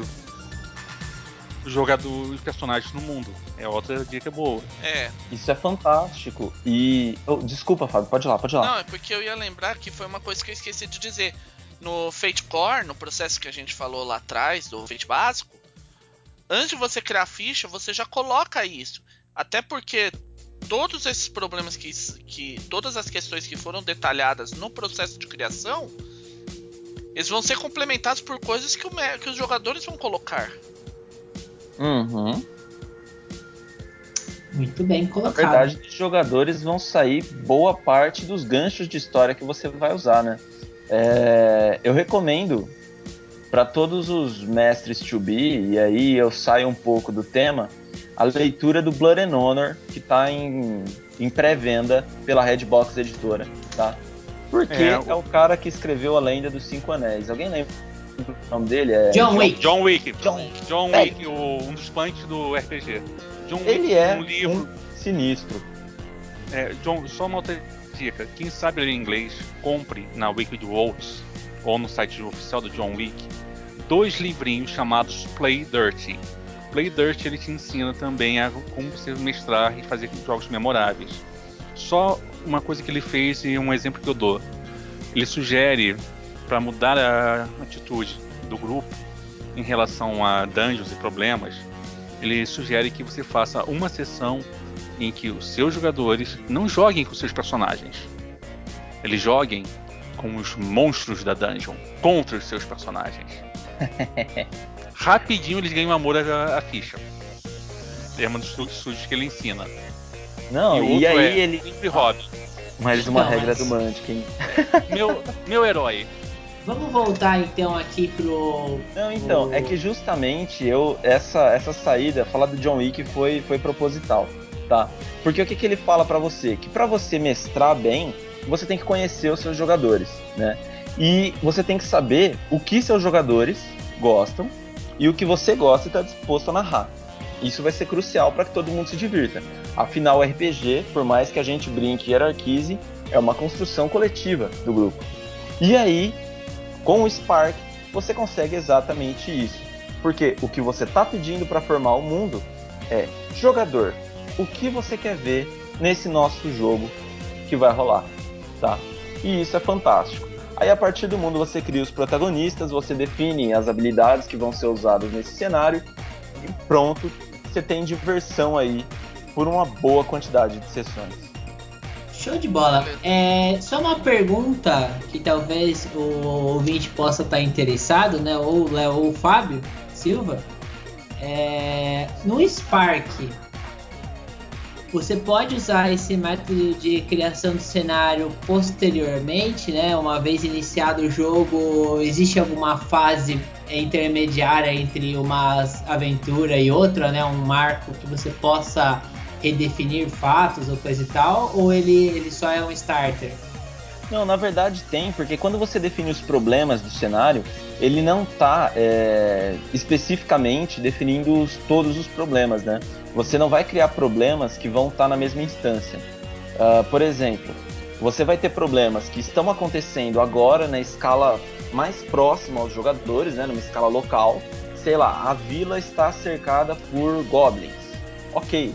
o jogador, os personagens no mundo. É outra dica boa. É. Isso é fantástico. E. oh, desculpa, Fábio, pode ir lá, pode ir lá. Não, é porque eu ia lembrar que foi uma coisa que eu esqueci de dizer. No Fate Core, no processo que a gente falou lá atrás, do Fate básico, antes de você criar a ficha, você já coloca isso. Até porque todos esses problemas que, que. Todas as questões que foram detalhadas no processo de criação, eles vão ser complementados por coisas que, o que os jogadores vão colocar. Uhum. Muito bem Na colocado. verdade, os jogadores vão sair boa parte dos ganchos de história que você vai usar, né? É, eu recomendo para todos os mestres to be, e aí eu saio um pouco do tema, a leitura do Blood and Honor, que está em, em pré-venda pela Redbox Editora, tá? Porque É, é, o- cara que escreveu a Lenda dos Cinco Anéis. Alguém lembra o nome dele? É John Wick. John Wick. John- John. Wick, o- um dos punks do RPG. John Wick Ele tem é um livro. um sinistro. É, John, só uma outra dica. Quem sabe ler inglês, compre na Wicked Waltz ou no site oficial do John Wick dois livrinhos chamados Play Dirty. Play Dirty ele te ensina também a como você mestrar e fazer jogos memoráveis. Só uma coisa que ele fez e um exemplo que eu dou. Ele sugere para mudar a atitude do grupo em relação a dungeons e problemas, ele sugere que você faça uma sessão em que os seus jogadores não joguem com seus personagens. Eles joguem com os monstros da dungeon contra os seus personagens. Rapidinho eles ganham amor à, à ficha. É um dos truques que ele ensina. Não, e o e, outro aí é ele. sempre hobby. Mais uma Não, regra mas- do Mantic, hein? Meu, meu herói. Vamos voltar então aqui pro. Não, então, pro- é que justamente eu essa essa saída, falar do John Wick foi foi proposital, tá? Porque o que, que ele fala pra você? Que pra você mestrar bem, você tem que conhecer os seus jogadores, né? E você tem que saber o que seus jogadores gostam e o que você gosta e está disposto a narrar. Isso vai ser crucial para que todo mundo se divirta. Afinal, o RPG, por mais que a gente brinque e hierarquize, é uma construção coletiva do grupo. E aí, com o Spark, você consegue exatamente isso. Porque o que você está pedindo para formar o mundo é jogador, o que você quer ver nesse nosso jogo que vai rolar, tá? E isso é fantástico. Aí a partir do mundo você cria os protagonistas, você define as habilidades que vão ser usadas nesse cenário e pronto, você tem diversão aí por uma boa quantidade de sessões. Show de bola. É, só uma pergunta que talvez o ouvinte possa estar interessado, né? Ou o Léo ou o Fábio Silva. É, no Spark, você pode usar esse método de criação do cenário posteriormente, né? Uma vez iniciado o jogo, existe alguma fase intermediária entre uma aventura e outra, né? Um marco que você possa redefinir fatos ou coisa e tal, ou ele, ele só é um starter? Não, na verdade tem, porque quando você define os problemas do cenário, ele não está é, especificamente definindo os, todos os problemas, né? Você não vai criar problemas que vão estar na mesma instância. Uh, por exemplo, você vai ter problemas que estão acontecendo agora na escala mais próxima aos jogadores, né? Numa escala local. Sei lá, a vila está cercada por goblins. Ok,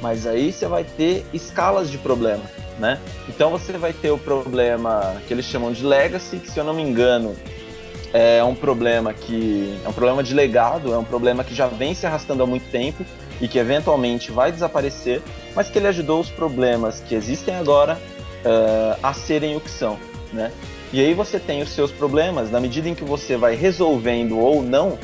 mas aí você vai ter escalas de problema, né? Então você vai ter o problema que eles chamam de legacy, que se eu não me engano é um problema que é um problema de legado, é um problema que já vem se arrastando há muito tempo e que eventualmente vai desaparecer, mas que ele ajudou os problemas que existem agora uh, a serem o que são, né? E aí você tem os seus problemas na medida em que você vai resolvendo ou não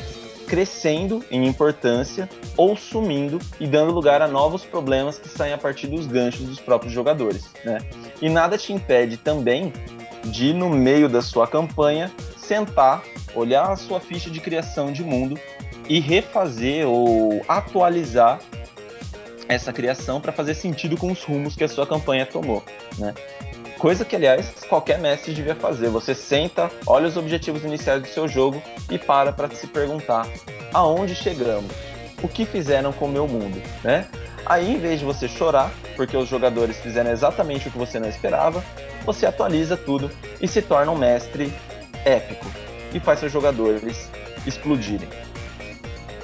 crescendo em importância ou sumindo e dando lugar a novos problemas que saem a partir dos ganchos dos próprios jogadores. Né? E nada te impede também de, no meio da sua campanha, sentar, olhar a sua ficha de criação de mundo e refazer ou atualizar essa criação para fazer sentido com os rumos que a sua campanha tomou. Né? Coisa que, aliás, qualquer mestre devia fazer. Você senta, olha os objetivos iniciais do seu jogo e para para se perguntar aonde chegamos, o que fizeram com o meu mundo, né? Aí, em vez de você chorar, porque os jogadores fizeram exatamente o que você não esperava, você atualiza tudo e se torna um mestre épico e faz seus jogadores explodirem.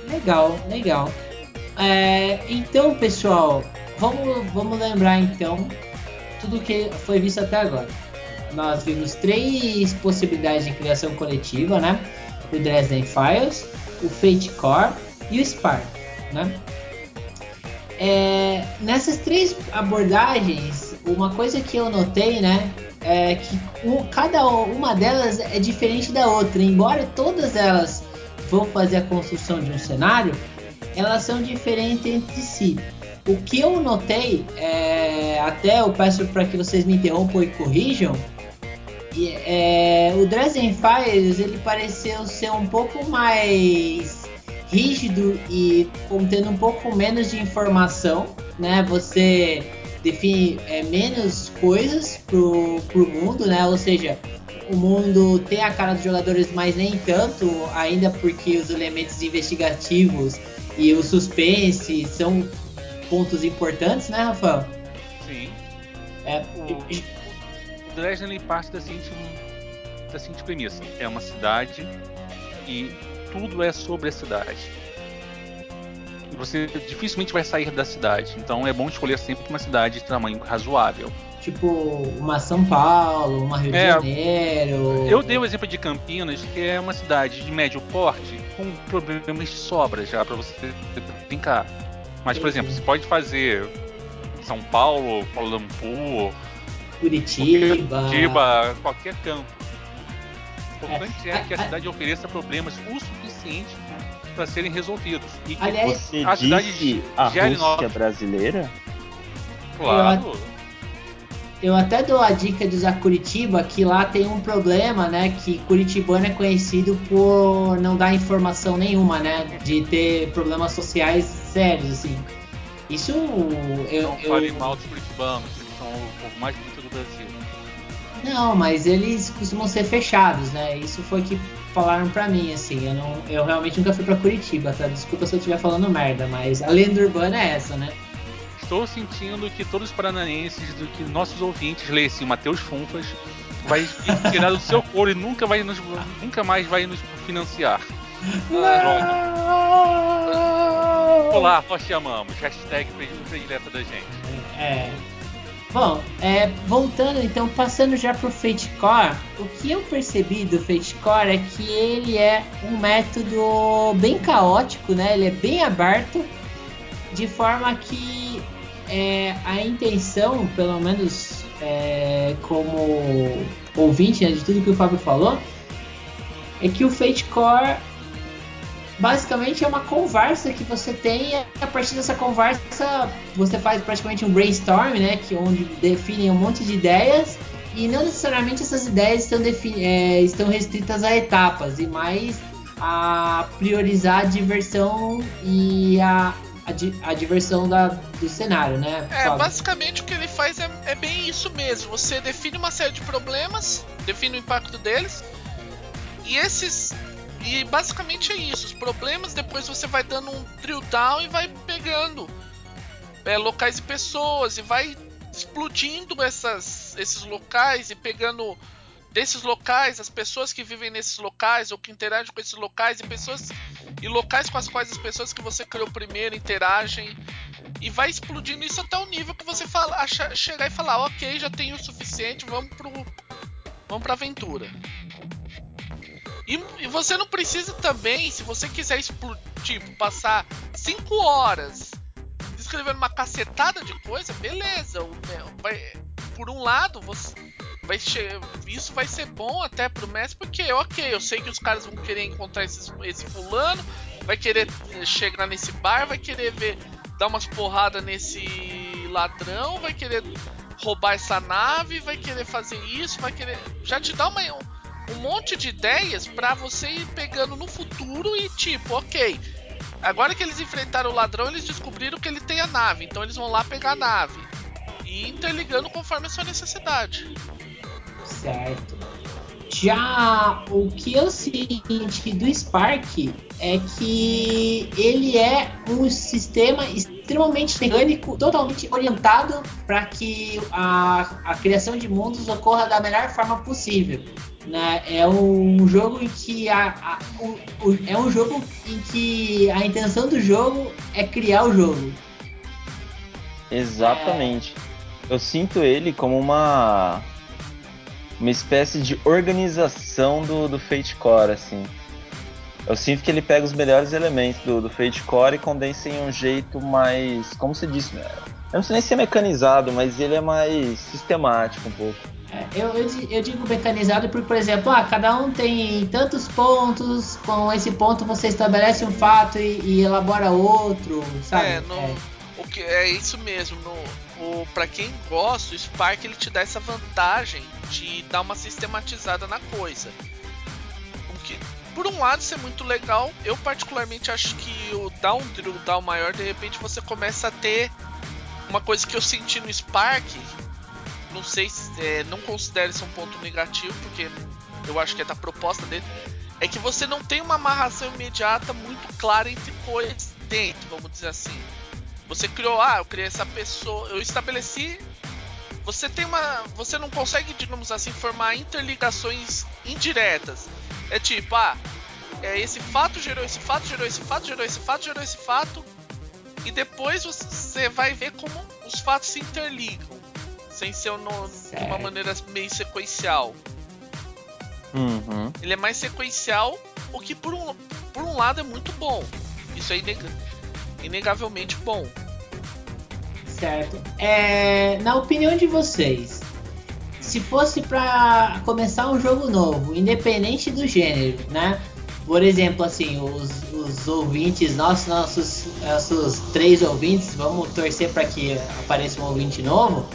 Legal, legal. É, então, pessoal, vamos, vamos lembrar então tudo que foi visto até agora. Nós vimos três possibilidades de criação coletiva, né? O Dresden Files, o Fate Core e o Spark, né? É, nessas três abordagens, uma coisa que eu notei, né, é que um, cada uma delas é diferente da outra. Embora todas elas vão fazer a construção de um cenário, elas são diferentes entre si. O que eu notei, é, até eu peço para que vocês me interrompam e corrijam, é, o Dresden Files ele pareceu ser um pouco mais rígido e contendo um pouco menos de informação, né? Você define é, menos coisas pro, pro mundo, né? Ou seja, o mundo tem a cara dos jogadores, mas nem tanto, ainda porque os elementos investigativos e o suspense são pontos importantes, né, Rafael? Sim. É, O, o Dresden parte da seguinte, da seguinte premissa: é uma cidade e tudo é sobre a cidade. Você dificilmente vai sair da cidade, então é bom escolher sempre uma cidade de tamanho razoável. tipo uma São Paulo, uma Rio de É, Janeiro. Eu dei o exemplo de Campinas, que é uma cidade de médio porte, com problemas de sobra já para você brincar. Mas, por exemplo, você pode fazer São Paulo, Kuala Lumpur, Curitiba. Curitiba, qualquer campo. O importante é, É, que a a- cidade ofereça problemas o suficiente para serem resolvidos. E que, Aliás, Você a cidade disse a Rússia novos- brasileira? claro, Eu até dou a dica de usar Curitiba, que lá tem um problema, né? Que Curitibano é conhecido por não dar informação nenhuma, né? De ter problemas sociais sérios, assim. Isso eu. não eu- fale mal dos curitibanos, eles são o povo mais bonito do Brasil. Não, mas eles costumam ser fechados, né? Isso foi o que falaram pra mim, assim. Eu, não, eu realmente nunca fui pra Curitiba, tá? Desculpa se eu estiver falando merda, mas a lenda urbana é essa, né? Estou sentindo que todos os paranaenses, do que nossos ouvintes lessem Matheus Funfas, vai tirar do seu couro e nunca, vai nos, nunca mais vai nos financiar. Olá, nós te amamos. Hashtag predileta da gente. É. Bom, é, voltando então, passando já pro Fate Core, o que eu percebi do Fate Core é que ele é um método bem caótico, né? Ele é bem aberto, de forma que é, a intenção, pelo menos é, como ouvinte né, de tudo que o Fábio falou, é que o Fate Core basicamente é uma conversa que você tem e a partir dessa conversa você faz praticamente um brainstorm, né, que onde definem um monte de ideias e não necessariamente essas ideias estão, é, estão restritas a etapas e mais a priorizar a diversão e a, a, di- a diversão da, do cenário, né? É, Fábio? basicamente o que ele faz é, é bem isso mesmo. Você define uma série de problemas, define o impacto deles, e esses. E basicamente é isso. Os problemas depois você vai dando um drill down e vai pegando é, locais e pessoas e vai explodindo essas, esses locais e pegando desses locais as pessoas que vivem nesses locais ou que interagem com esses locais e pessoas e locais com as quais as pessoas que você criou primeiro interagem e vai explodindo isso até o nível que você fala, acha- chegar e falar, ok, já tenho o suficiente, vamos pro. Vamos pra aventura. E, e você não precisa também, se você quiser explodir, tipo, passar 5 horas escrevendo uma cacetada de coisa, beleza. o- é, vai- por um lado, você vai isso vai ser bom até pro mestre, porque ok, eu sei que os caras vão querer encontrar esses- esse fulano, vai querer eh, chegar nesse bar, vai querer ver dar umas porradas nesse ladrão, vai querer roubar essa nave, vai querer fazer isso, vai querer. Já te dá uma, um monte de ideias pra você ir pegando no futuro e tipo, ok. Agora que eles enfrentaram o ladrão, eles descobriram que ele tem a nave, então eles vão lá pegar a nave. E interligando conforme a sua necessidade. Certo. Já o que eu senti do Spark é que ele é um sistema extremamente mecânico, totalmente orientado para que a, a criação de mundos ocorra da melhor forma possível. Né? É um jogo em que a, a o, o, é um jogo em que a intenção do jogo é criar o jogo. Exatamente. É... Eu sinto ele como uma uma espécie de organização do, do Fate Core, assim. Eu sinto que ele pega os melhores elementos do, do Fate Core e condensa em um jeito mais. Como se disse? Né? Eu não sei nem se é mecanizado, mas ele é mais sistemático um pouco. É, eu, eu, eu, digo mecanizado porque, por exemplo, ah, cada um tem tantos pontos, com esse ponto você estabelece um fato e, e elabora outro, sabe? É, no, é. O que, é isso mesmo. No, o para quem gosta, o Spark ele te dá essa vantagem de dar uma sistematizada na coisa. O que, por um lado, isso é muito legal. Eu particularmente acho que o down drill, down maior, de repente você começa a ter uma coisa que eu senti no Spark. Não sei se é, não considero isso um ponto negativo, porque eu acho que é da proposta dele. É que você não tem uma amarração imediata muito clara entre coisas dentro, vamos dizer assim. Você criou, ah, eu criei essa pessoa, eu estabeleci. Você tem uma. Você não consegue, digamos assim, formar interligações indiretas. É tipo, ah, é, esse fato gerou esse fato, gerou esse fato, gerou esse fato, gerou esse fato. E depois você vai ver como os fatos se interligam. Sem ser no, de uma maneira meio sequencial. Uhum. Ele é mais sequencial, o que por um, por um lado é muito bom. Isso é inegavelmente bom. Certo. É, na opinião de vocês, se fosse para começar um jogo novo, independente do gênero, né? Por exemplo, assim, os, os ouvintes, nossos, nossos, nossos três ouvintes, vamos torcer para que apareça um ouvinte novo.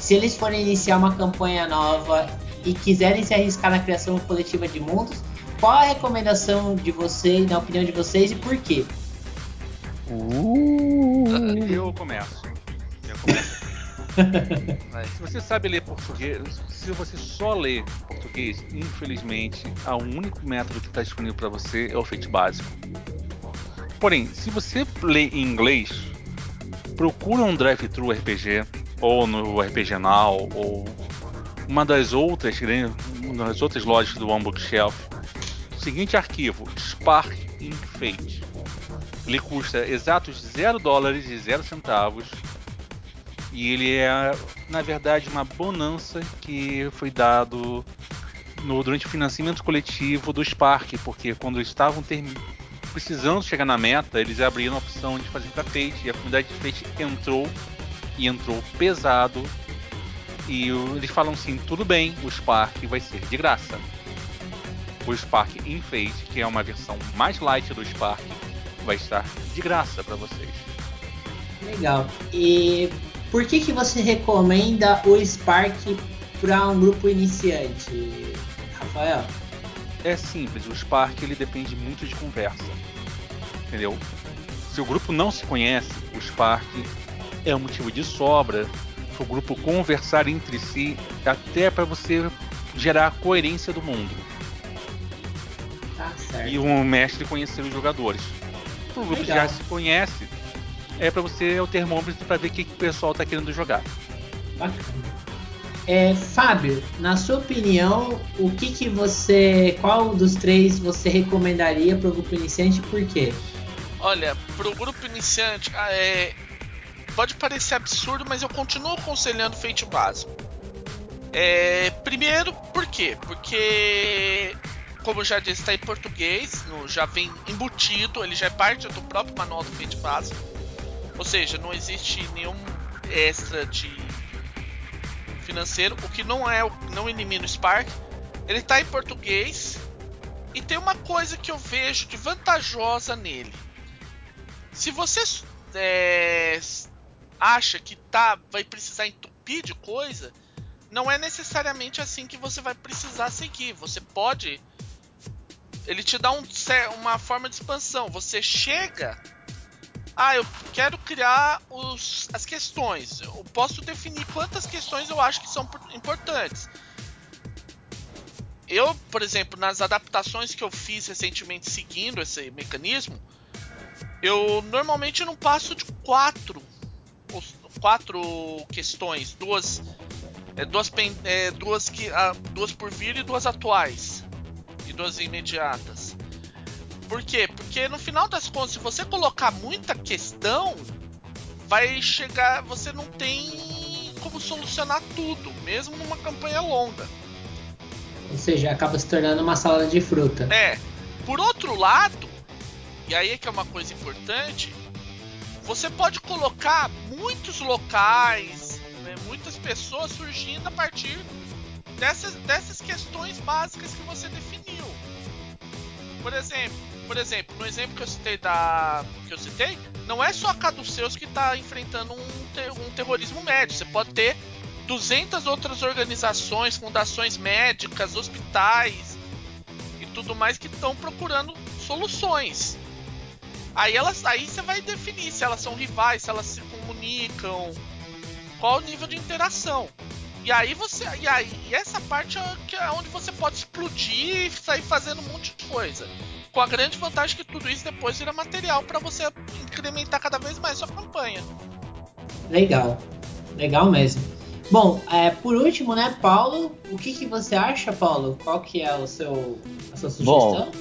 Se eles forem iniciar uma campanha nova e quiserem se arriscar na criação coletiva de mundos, qual a recomendação de vocês, na opinião de vocês e por quê? Uh, eu começo. Começo. se você sabe ler português, se você só lê português, infelizmente, o único método que está disponível para você é o feito básico. Porém, se você lê em inglês, procura um drive-thru RPG ou no RPG Now ou uma das outras, uma das outras lojas do One Bookshelf. Seguinte arquivo: Spark Fate ele custa exatos 0 dólares e 0 centavos. E ele é, na verdade, uma bonança que foi dado no, durante o financiamento coletivo do Spark, porque quando eles estavam precisando chegar na meta, eles abriram a opção de fazer para Fate, e a comunidade de Fate entrou, e entrou pesado, e eles falam assim, tudo bem, o Spark vai ser de graça. O Spark in Fate, que é uma versão mais light do Spark, vai estar de graça para vocês. Legal. E por que que você recomenda o Spark para um grupo iniciante, Rafael? É simples, o Spark ele depende muito de conversa. Entendeu? Se o grupo não se conhece, o Spark é um motivo de sobra para o grupo conversar entre si, até para você gerar a coerência do mundo. Tá certo. E o mestre conhecer os jogadores pro grupo Legal. já se conhece, é para você é o termômetro para ver o que, que o pessoal tá querendo jogar. Bacana. É, Fábio, na sua opinião, o que, que você. Qual dos três você recomendaria para o grupo iniciante e por quê? Olha, para o grupo iniciante, ah, é, pode parecer absurdo, mas eu continuo aconselhando feito básico. É, primeiro, por quê? Porque como já disse, está em português, no, já vem embutido, ele já é parte do próprio manual do Fate base. Ou seja, não existe nenhum extra de financeiro, o que não é, não elimina o Spark. Ele está em português e tem uma coisa que eu vejo de vantajosa nele. Se você é, acha que tá, vai precisar entupir de coisa, não é necessariamente assim que você vai precisar seguir. Você pode ele te dá um, uma forma de expansão. Você chega. Ah, eu quero criar os, as questões. Eu posso definir quantas questões eu acho que são importantes. Eu, por exemplo, nas adaptações que eu fiz recentemente seguindo esse mecanismo, eu normalmente não passo de quatro, quatro questões, duas, é, duas, é, duas que, ah, duas por vir e duas atuais e duas imediatas. Por quê? Porque no final das contas, se você colocar muita questão, vai chegar, você não tem como solucionar tudo, mesmo numa campanha longa. Ou seja, acaba se tornando uma salada de fruta. É. Por outro lado, e aí é que é uma coisa importante, você pode colocar muitos locais, né, muitas pessoas surgindo a partir dessas, dessas questões básicas que você definiu. Por exemplo, por exemplo, no exemplo que eu citei da que eu citei, não é só a Caduceus que está enfrentando um, um terrorismo médio. Você pode ter 200 outras organizações, fundações médicas, hospitais e tudo mais que estão procurando soluções. Aí elas, aí você vai definir se elas são rivais, se elas se comunicam, qual o nível de interação. E aí você, e aí e essa parte é, é onde você pode explodir e sair fazendo um monte de coisa. Com a grande vantagem que tudo isso depois vira material para você incrementar cada vez mais sua campanha. Legal, legal mesmo. Bom, é, por último, né, Paulo, o que, que você acha, Paulo? Qual que é o seu, a sua sugestão? Bom,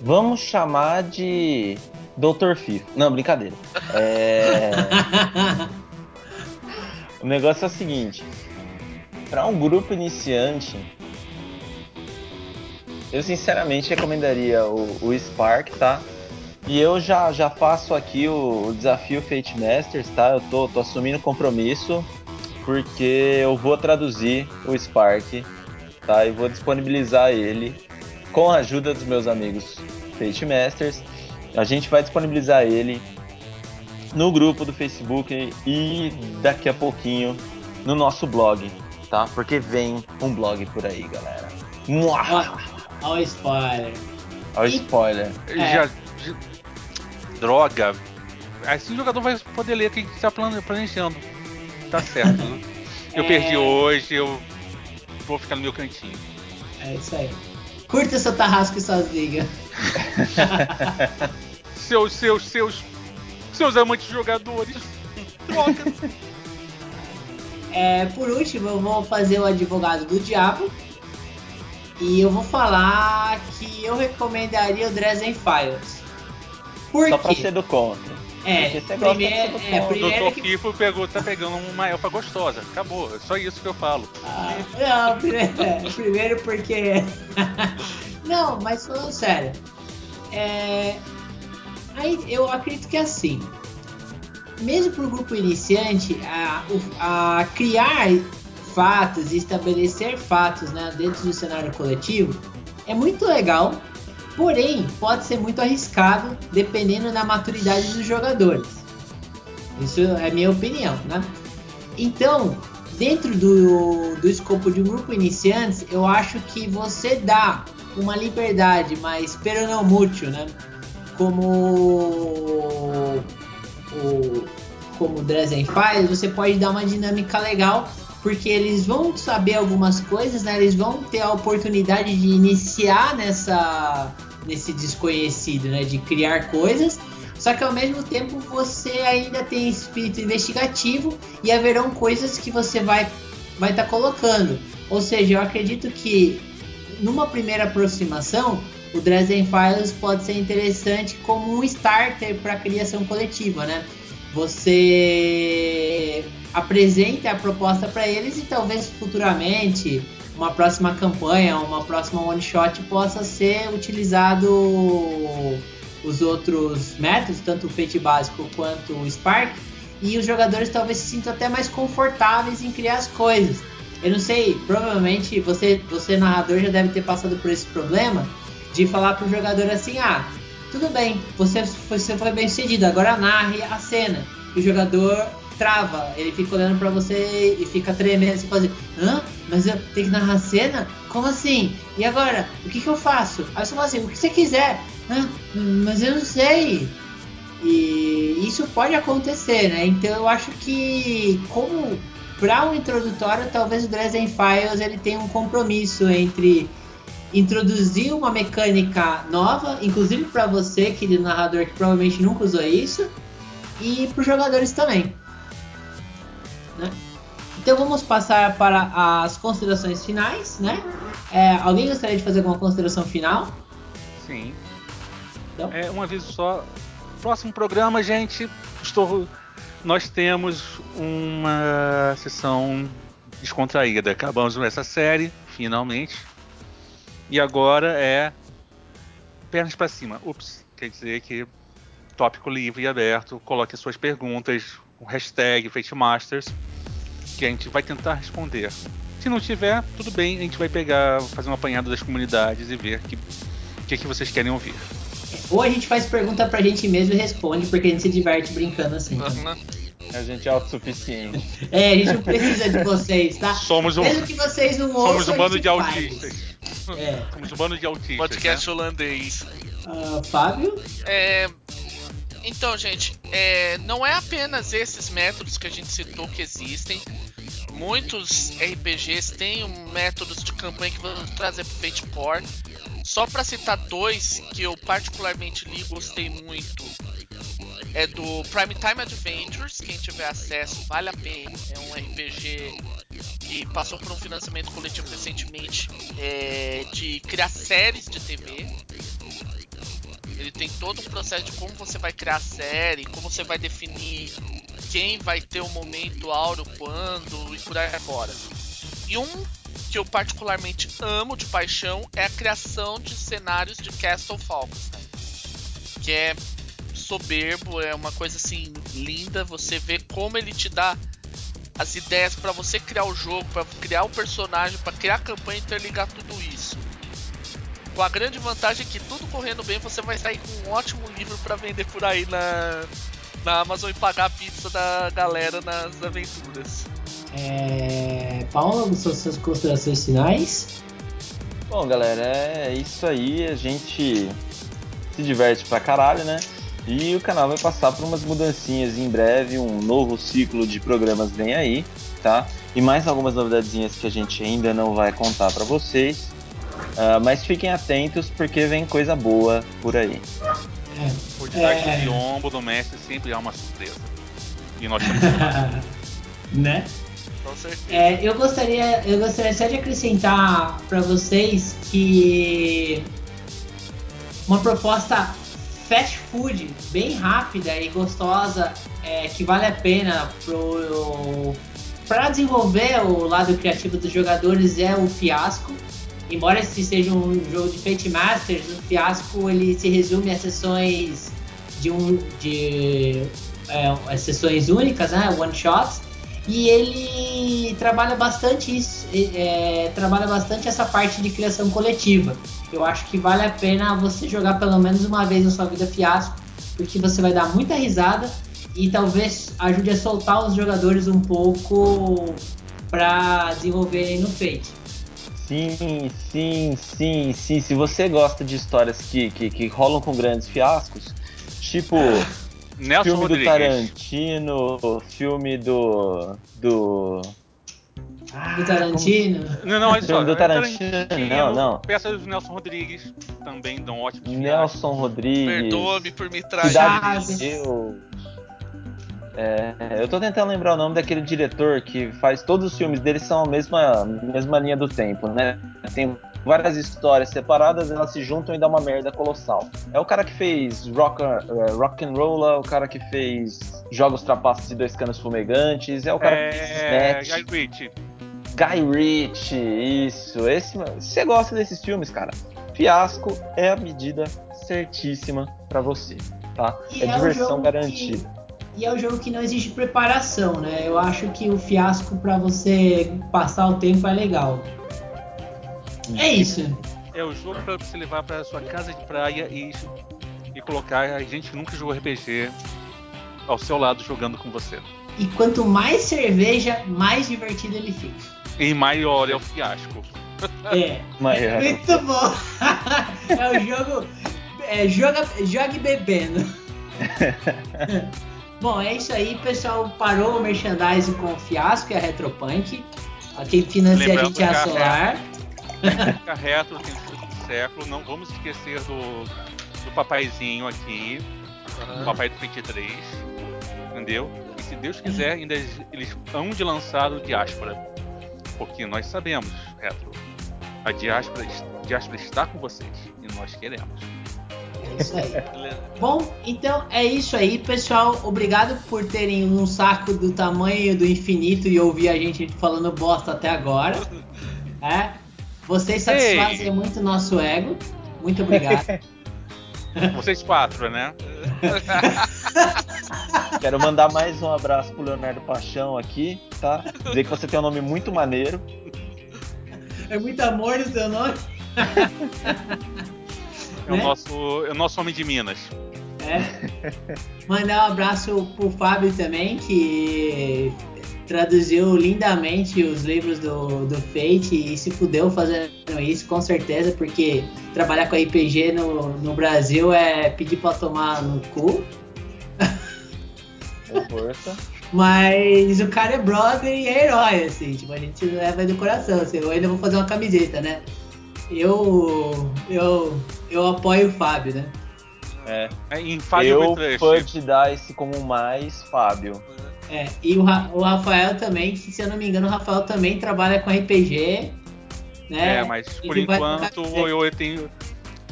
vamos chamar de Doutor Fifo. Não, brincadeira. É... o negócio é o seguinte: para um grupo iniciante, eu sinceramente recomendaria o, o Spark, tá? E eu já, já faço aqui o, o desafio Fate Masters, tá? Eu tô, tô assumindo compromisso porque eu vou traduzir o Spark, tá? E vou disponibilizar ele com a ajuda dos meus amigos Fate Masters. A gente vai disponibilizar ele no grupo do Facebook e daqui a pouquinho no nosso blog, tá? Porque vem um blog por aí, galera. Olha o spoiler. Olha o spoiler. É. Já, já, droga. Assim o jogador vai poder ler o que a gente está planejando. Tá certo. Né? Eu é... perdi hoje, eu vou ficar no meu cantinho. É isso aí. Curta seu tarrasco e suas ligas. seus, seus, seus. Seus amantes jogadores. Droga. É, por último, eu vou fazer o advogado do diabo. E eu vou falar que eu recomendaria o Dresden Files. Por Só quê? pra ser do contra. É, primeiro, é, primeiro o Dr. Que... Fifo pegou, tá pegando uma elfa gostosa. Acabou, é só isso que eu falo. Ah, não, primeiro, é, primeiro porque. não, mas falando sério. É, aí eu acredito que é assim mesmo para o grupo iniciante, a, a, criar fatos e estabelecer fatos né, dentro do cenário coletivo é muito legal, porém pode ser muito arriscado dependendo da maturidade dos jogadores. Isso é minha opinião, né? Então, dentro do, do escopo de um grupo iniciante, eu acho que você dá uma liberdade mais peronomútil, né? Como o, como o Dresden faz, você pode dar uma dinâmica legal, porque eles vão saber algumas coisas, né? Eles vão ter a oportunidade de iniciar nessa nesse desconhecido, né? De criar coisas. Só que ao mesmo tempo você ainda tem espírito investigativo e haverão coisas que você vai vai estar tá colocando. Ou seja, eu acredito que numa primeira aproximação o Dresden Files pode ser interessante como um starter para a criação coletiva, né? Você apresenta a proposta para eles e talvez futuramente uma próxima campanha, uma próxima one shot possa ser utilizado os outros métodos, tanto o Fate básico quanto o Spark, e os jogadores talvez se sintam até mais confortáveis em criar as coisas. Eu não sei, provavelmente você, você narrador já deve ter passado por esse problema de falar pro jogador assim, ah, tudo bem, você, você foi bem sucedido, agora narre a cena. E o jogador trava, ele fica olhando para você e fica tremendo, assim, fala assim, hã? Mas eu tenho que narrar a cena? Como assim? E agora? O que, que eu faço? Aí você fala assim, o que você quiser. Hã? Mas eu não sei. E, isso pode acontecer, né? Então eu acho que como para um introdutório, talvez o Dresden Files ele tenha um compromisso entre introduzir uma mecânica nova, inclusive para você, querido narrador, que provavelmente nunca usou isso, e para os jogadores também. Né? Então vamos passar para as considerações finais, né? É, alguém gostaria de fazer alguma consideração final? Sim. Então? É, um aviso só. Próximo programa, gente. Estou. Nós temos uma sessão descontraída. Acabamos essa série, finalmente. E agora é pernas para cima. Ups, quer dizer que tópico livre e aberto. Coloque suas perguntas, o hashtag FateMasters, que a gente vai tentar responder. Se não tiver, tudo bem, a gente vai pegar, fazer um apanhado das comunidades e ver que que, que vocês querem ouvir. Ou a gente faz pergunta pra gente mesmo e responde, porque a gente se diverte brincando assim. A gente é autossuficiente. É, a gente não precisa de vocês, tá? Somos um, Mesmo que vocês não somos ouçam, um a bando de autistas. É. Somos um bando de autistas. Podcast né? holandês. Ah, Fábio? É, Então, gente, é, não é apenas esses métodos que a gente citou que existem. Muitos RPGs têm um métodos de campanha que vão trazer pro Fate Core. Só para citar dois que eu particularmente li e gostei muito. É do Prime Time Adventures, quem tiver acesso vale a pena. É um RPG que passou por um financiamento coletivo recentemente é, de criar séries de TV. Ele tem todo um processo de como você vai criar a série, como você vai definir quem vai ter o momento áureo, quando e por aí fora. E um que eu particularmente amo de paixão é a criação de cenários de Castle Falkenstein. Que é soberbo, é uma coisa assim linda. Você vê como ele te dá as ideias para você criar o jogo, para criar o personagem, para criar a campanha e interligar tudo isso. Com a grande vantagem que tudo correndo bem, você vai sair com um ótimo livro para vender por aí na, na Amazon e pagar a pizza da galera nas aventuras. É... Paulo, suas, suas considerações finais? Bom, galera, é isso aí. A gente se diverte pra caralho, né? E o canal vai passar por umas mudancinhas em breve. Um novo ciclo de programas vem aí, tá? E mais algumas novidadezinhas que a gente ainda não vai contar pra vocês. Ah, mas fiquem atentos porque vem coisa boa por aí. É. Por detrás É. do biombo do mestre sempre há uma surpresa. E nós temos né? Com certeza. É, eu gostaria, eu gostaria só de acrescentar para vocês que uma proposta fast food bem rápida e gostosa é, que vale a pena para desenvolver o lado criativo dos jogadores é o Fiasco. Embora esse seja um jogo de Fate Masters, o Fiasco ele se resume a sessões de um de é, sessões únicas, né, one shots. E ele trabalha bastante isso, é, trabalha bastante essa parte de criação coletiva. Eu acho que vale a pena você jogar pelo menos uma vez na sua vida fiasco, porque você vai dar muita risada e talvez ajude a soltar os jogadores um pouco para desenvolverem no Fate. Sim, sim, sim, sim. Se você gosta de histórias que, que, que rolam com grandes fiascos, tipo Nelson filme do Rodrigues. Tarantino, filme do. do. Do Tarantino. Não, não, olha só. Filme do é Tarantino, não, não. Peças do Nelson Rodrigues também dão ótimos Nelson Rodrigues. Perdoa-me por me trazer. Cidade de Deus. É, eu tô tentando lembrar o nome daquele diretor que faz todos os filmes dele são a mesma, mesma linha do tempo, né? Tem várias histórias separadas, elas se juntam e dá uma merda colossal. É o cara que fez Rock, eh, rock and Roll, é o cara que fez Jogos Trapaços e Dois Canos Fumegantes, é o cara que fez É, Snatch. Guy Ritchie. Guy Ritchie, isso. Esse, se você gosta desses filmes, cara, Fiasco é a medida certíssima pra você, tá? E é é diversão garantida. E é um jogo que não exige preparação, né? Eu acho que o fiasco para você passar o tempo é legal. É isso. É o jogo pra você levar pra sua casa de praia e, e colocar a gente que nunca jogou RPG ao seu lado jogando com você. E quanto mais cerveja, mais divertido ele fica. E maior é o fiasco. É. É muito bom. é o jogo. É, joga, jogue bebendo. Bom, é isso aí, pessoal. Parou o merchandising com o Fiasco e a Retropunk. Quem financia Lembrando a gente é a Solar. A Retro tem um século. Não vamos esquecer do, do papaizinho aqui. Uhum. O papai do 23. Entendeu? E se Deus quiser, ainda eles vão de lançar o Diáspora. Porque nós sabemos, Retro. A diáspora, a diáspora está com vocês. E nós queremos. É isso aí. Bom, então é isso aí, pessoal. Obrigado por terem um saco do tamanho do infinito e ouvir a gente falando bosta até agora. É. Vocês satisfazem Ei. muito nosso ego. Muito obrigado. Vocês quatro, né? Quero mandar mais um abraço pro Leonardo Paixão aqui, tá? Dizer que você tem um nome muito maneiro. É muito amor o seu nome? É, né? o nosso, é o nosso homem de Minas. É. Mandar um abraço pro Fábio também, que traduziu lindamente os livros do, do Fate e se fudeu fazendo isso, com certeza, porque trabalhar com RPG no, no Brasil é pedir pra tomar no cu. Força. Mas o cara é brother e é herói, assim, tipo, a gente leva do coração, assim, eu ainda vou fazer uma camiseta, né? Eu, eu, eu apoio o Fábio, né? É. é em Fábio eu pode dar esse como mais Fábio. É, e o, o, Rafael também, que se eu não me engano, o Rafael também trabalha com RPG. Né? É, mas por enquanto eu, eu, tenho,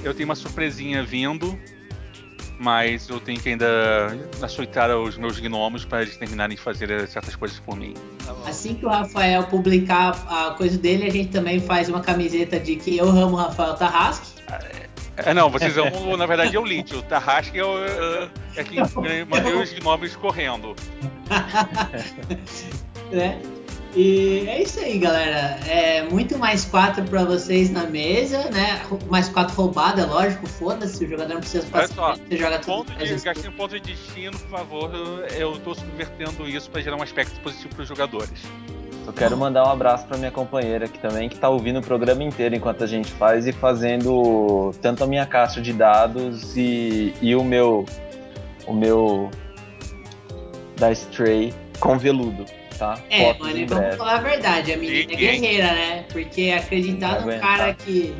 eu tenho uma surpresinha vindo. Mas eu tenho que ainda açoitar os meus gnomos para eles terminarem de fazer certas coisas por mim. Assim que o Rafael publicar a coisa dele, a gente também faz uma camiseta de que eu amo o Rafael Tarrasque. É, não, vocês amam, na verdade, é o Lynch. O Tarrasque é, o, é quem mantém os gnomos correndo. né? E é isso aí, galera. É muito mais quatro para vocês na mesa, né? Mais quatro roubada, lógico, foda-se, o jogador não precisa passar. Olha só, você joga ponto tudo. De, gastei um ponto de destino, por favor. Eu tô subvertendo isso para gerar um aspecto positivo para os jogadores. Eu quero mandar um abraço para minha companheira aqui também, que tá ouvindo o programa inteiro enquanto a gente faz e fazendo tanto a minha caixa de dados e, e o meu o meu da Stray com veludo tá? É, Fotos mano, vamos falar a verdade, a menina é guerreira, né? Porque acreditar num cara que.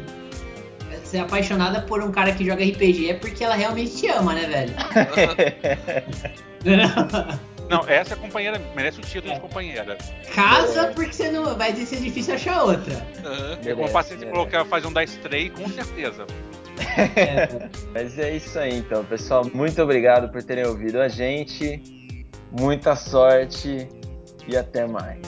Ser apaixonada por um cara que joga RPG é porque ela realmente te ama, né, velho? Não, essa é companheira merece o título é. de companheira. Casa é. porque você não vai ser difícil achar outra. Uhum. Eu vou passar de colocar fazer um da Stray com certeza. É. Mas é isso aí então, pessoal. Muito obrigado por terem ouvido a gente. Muita sorte e até mais.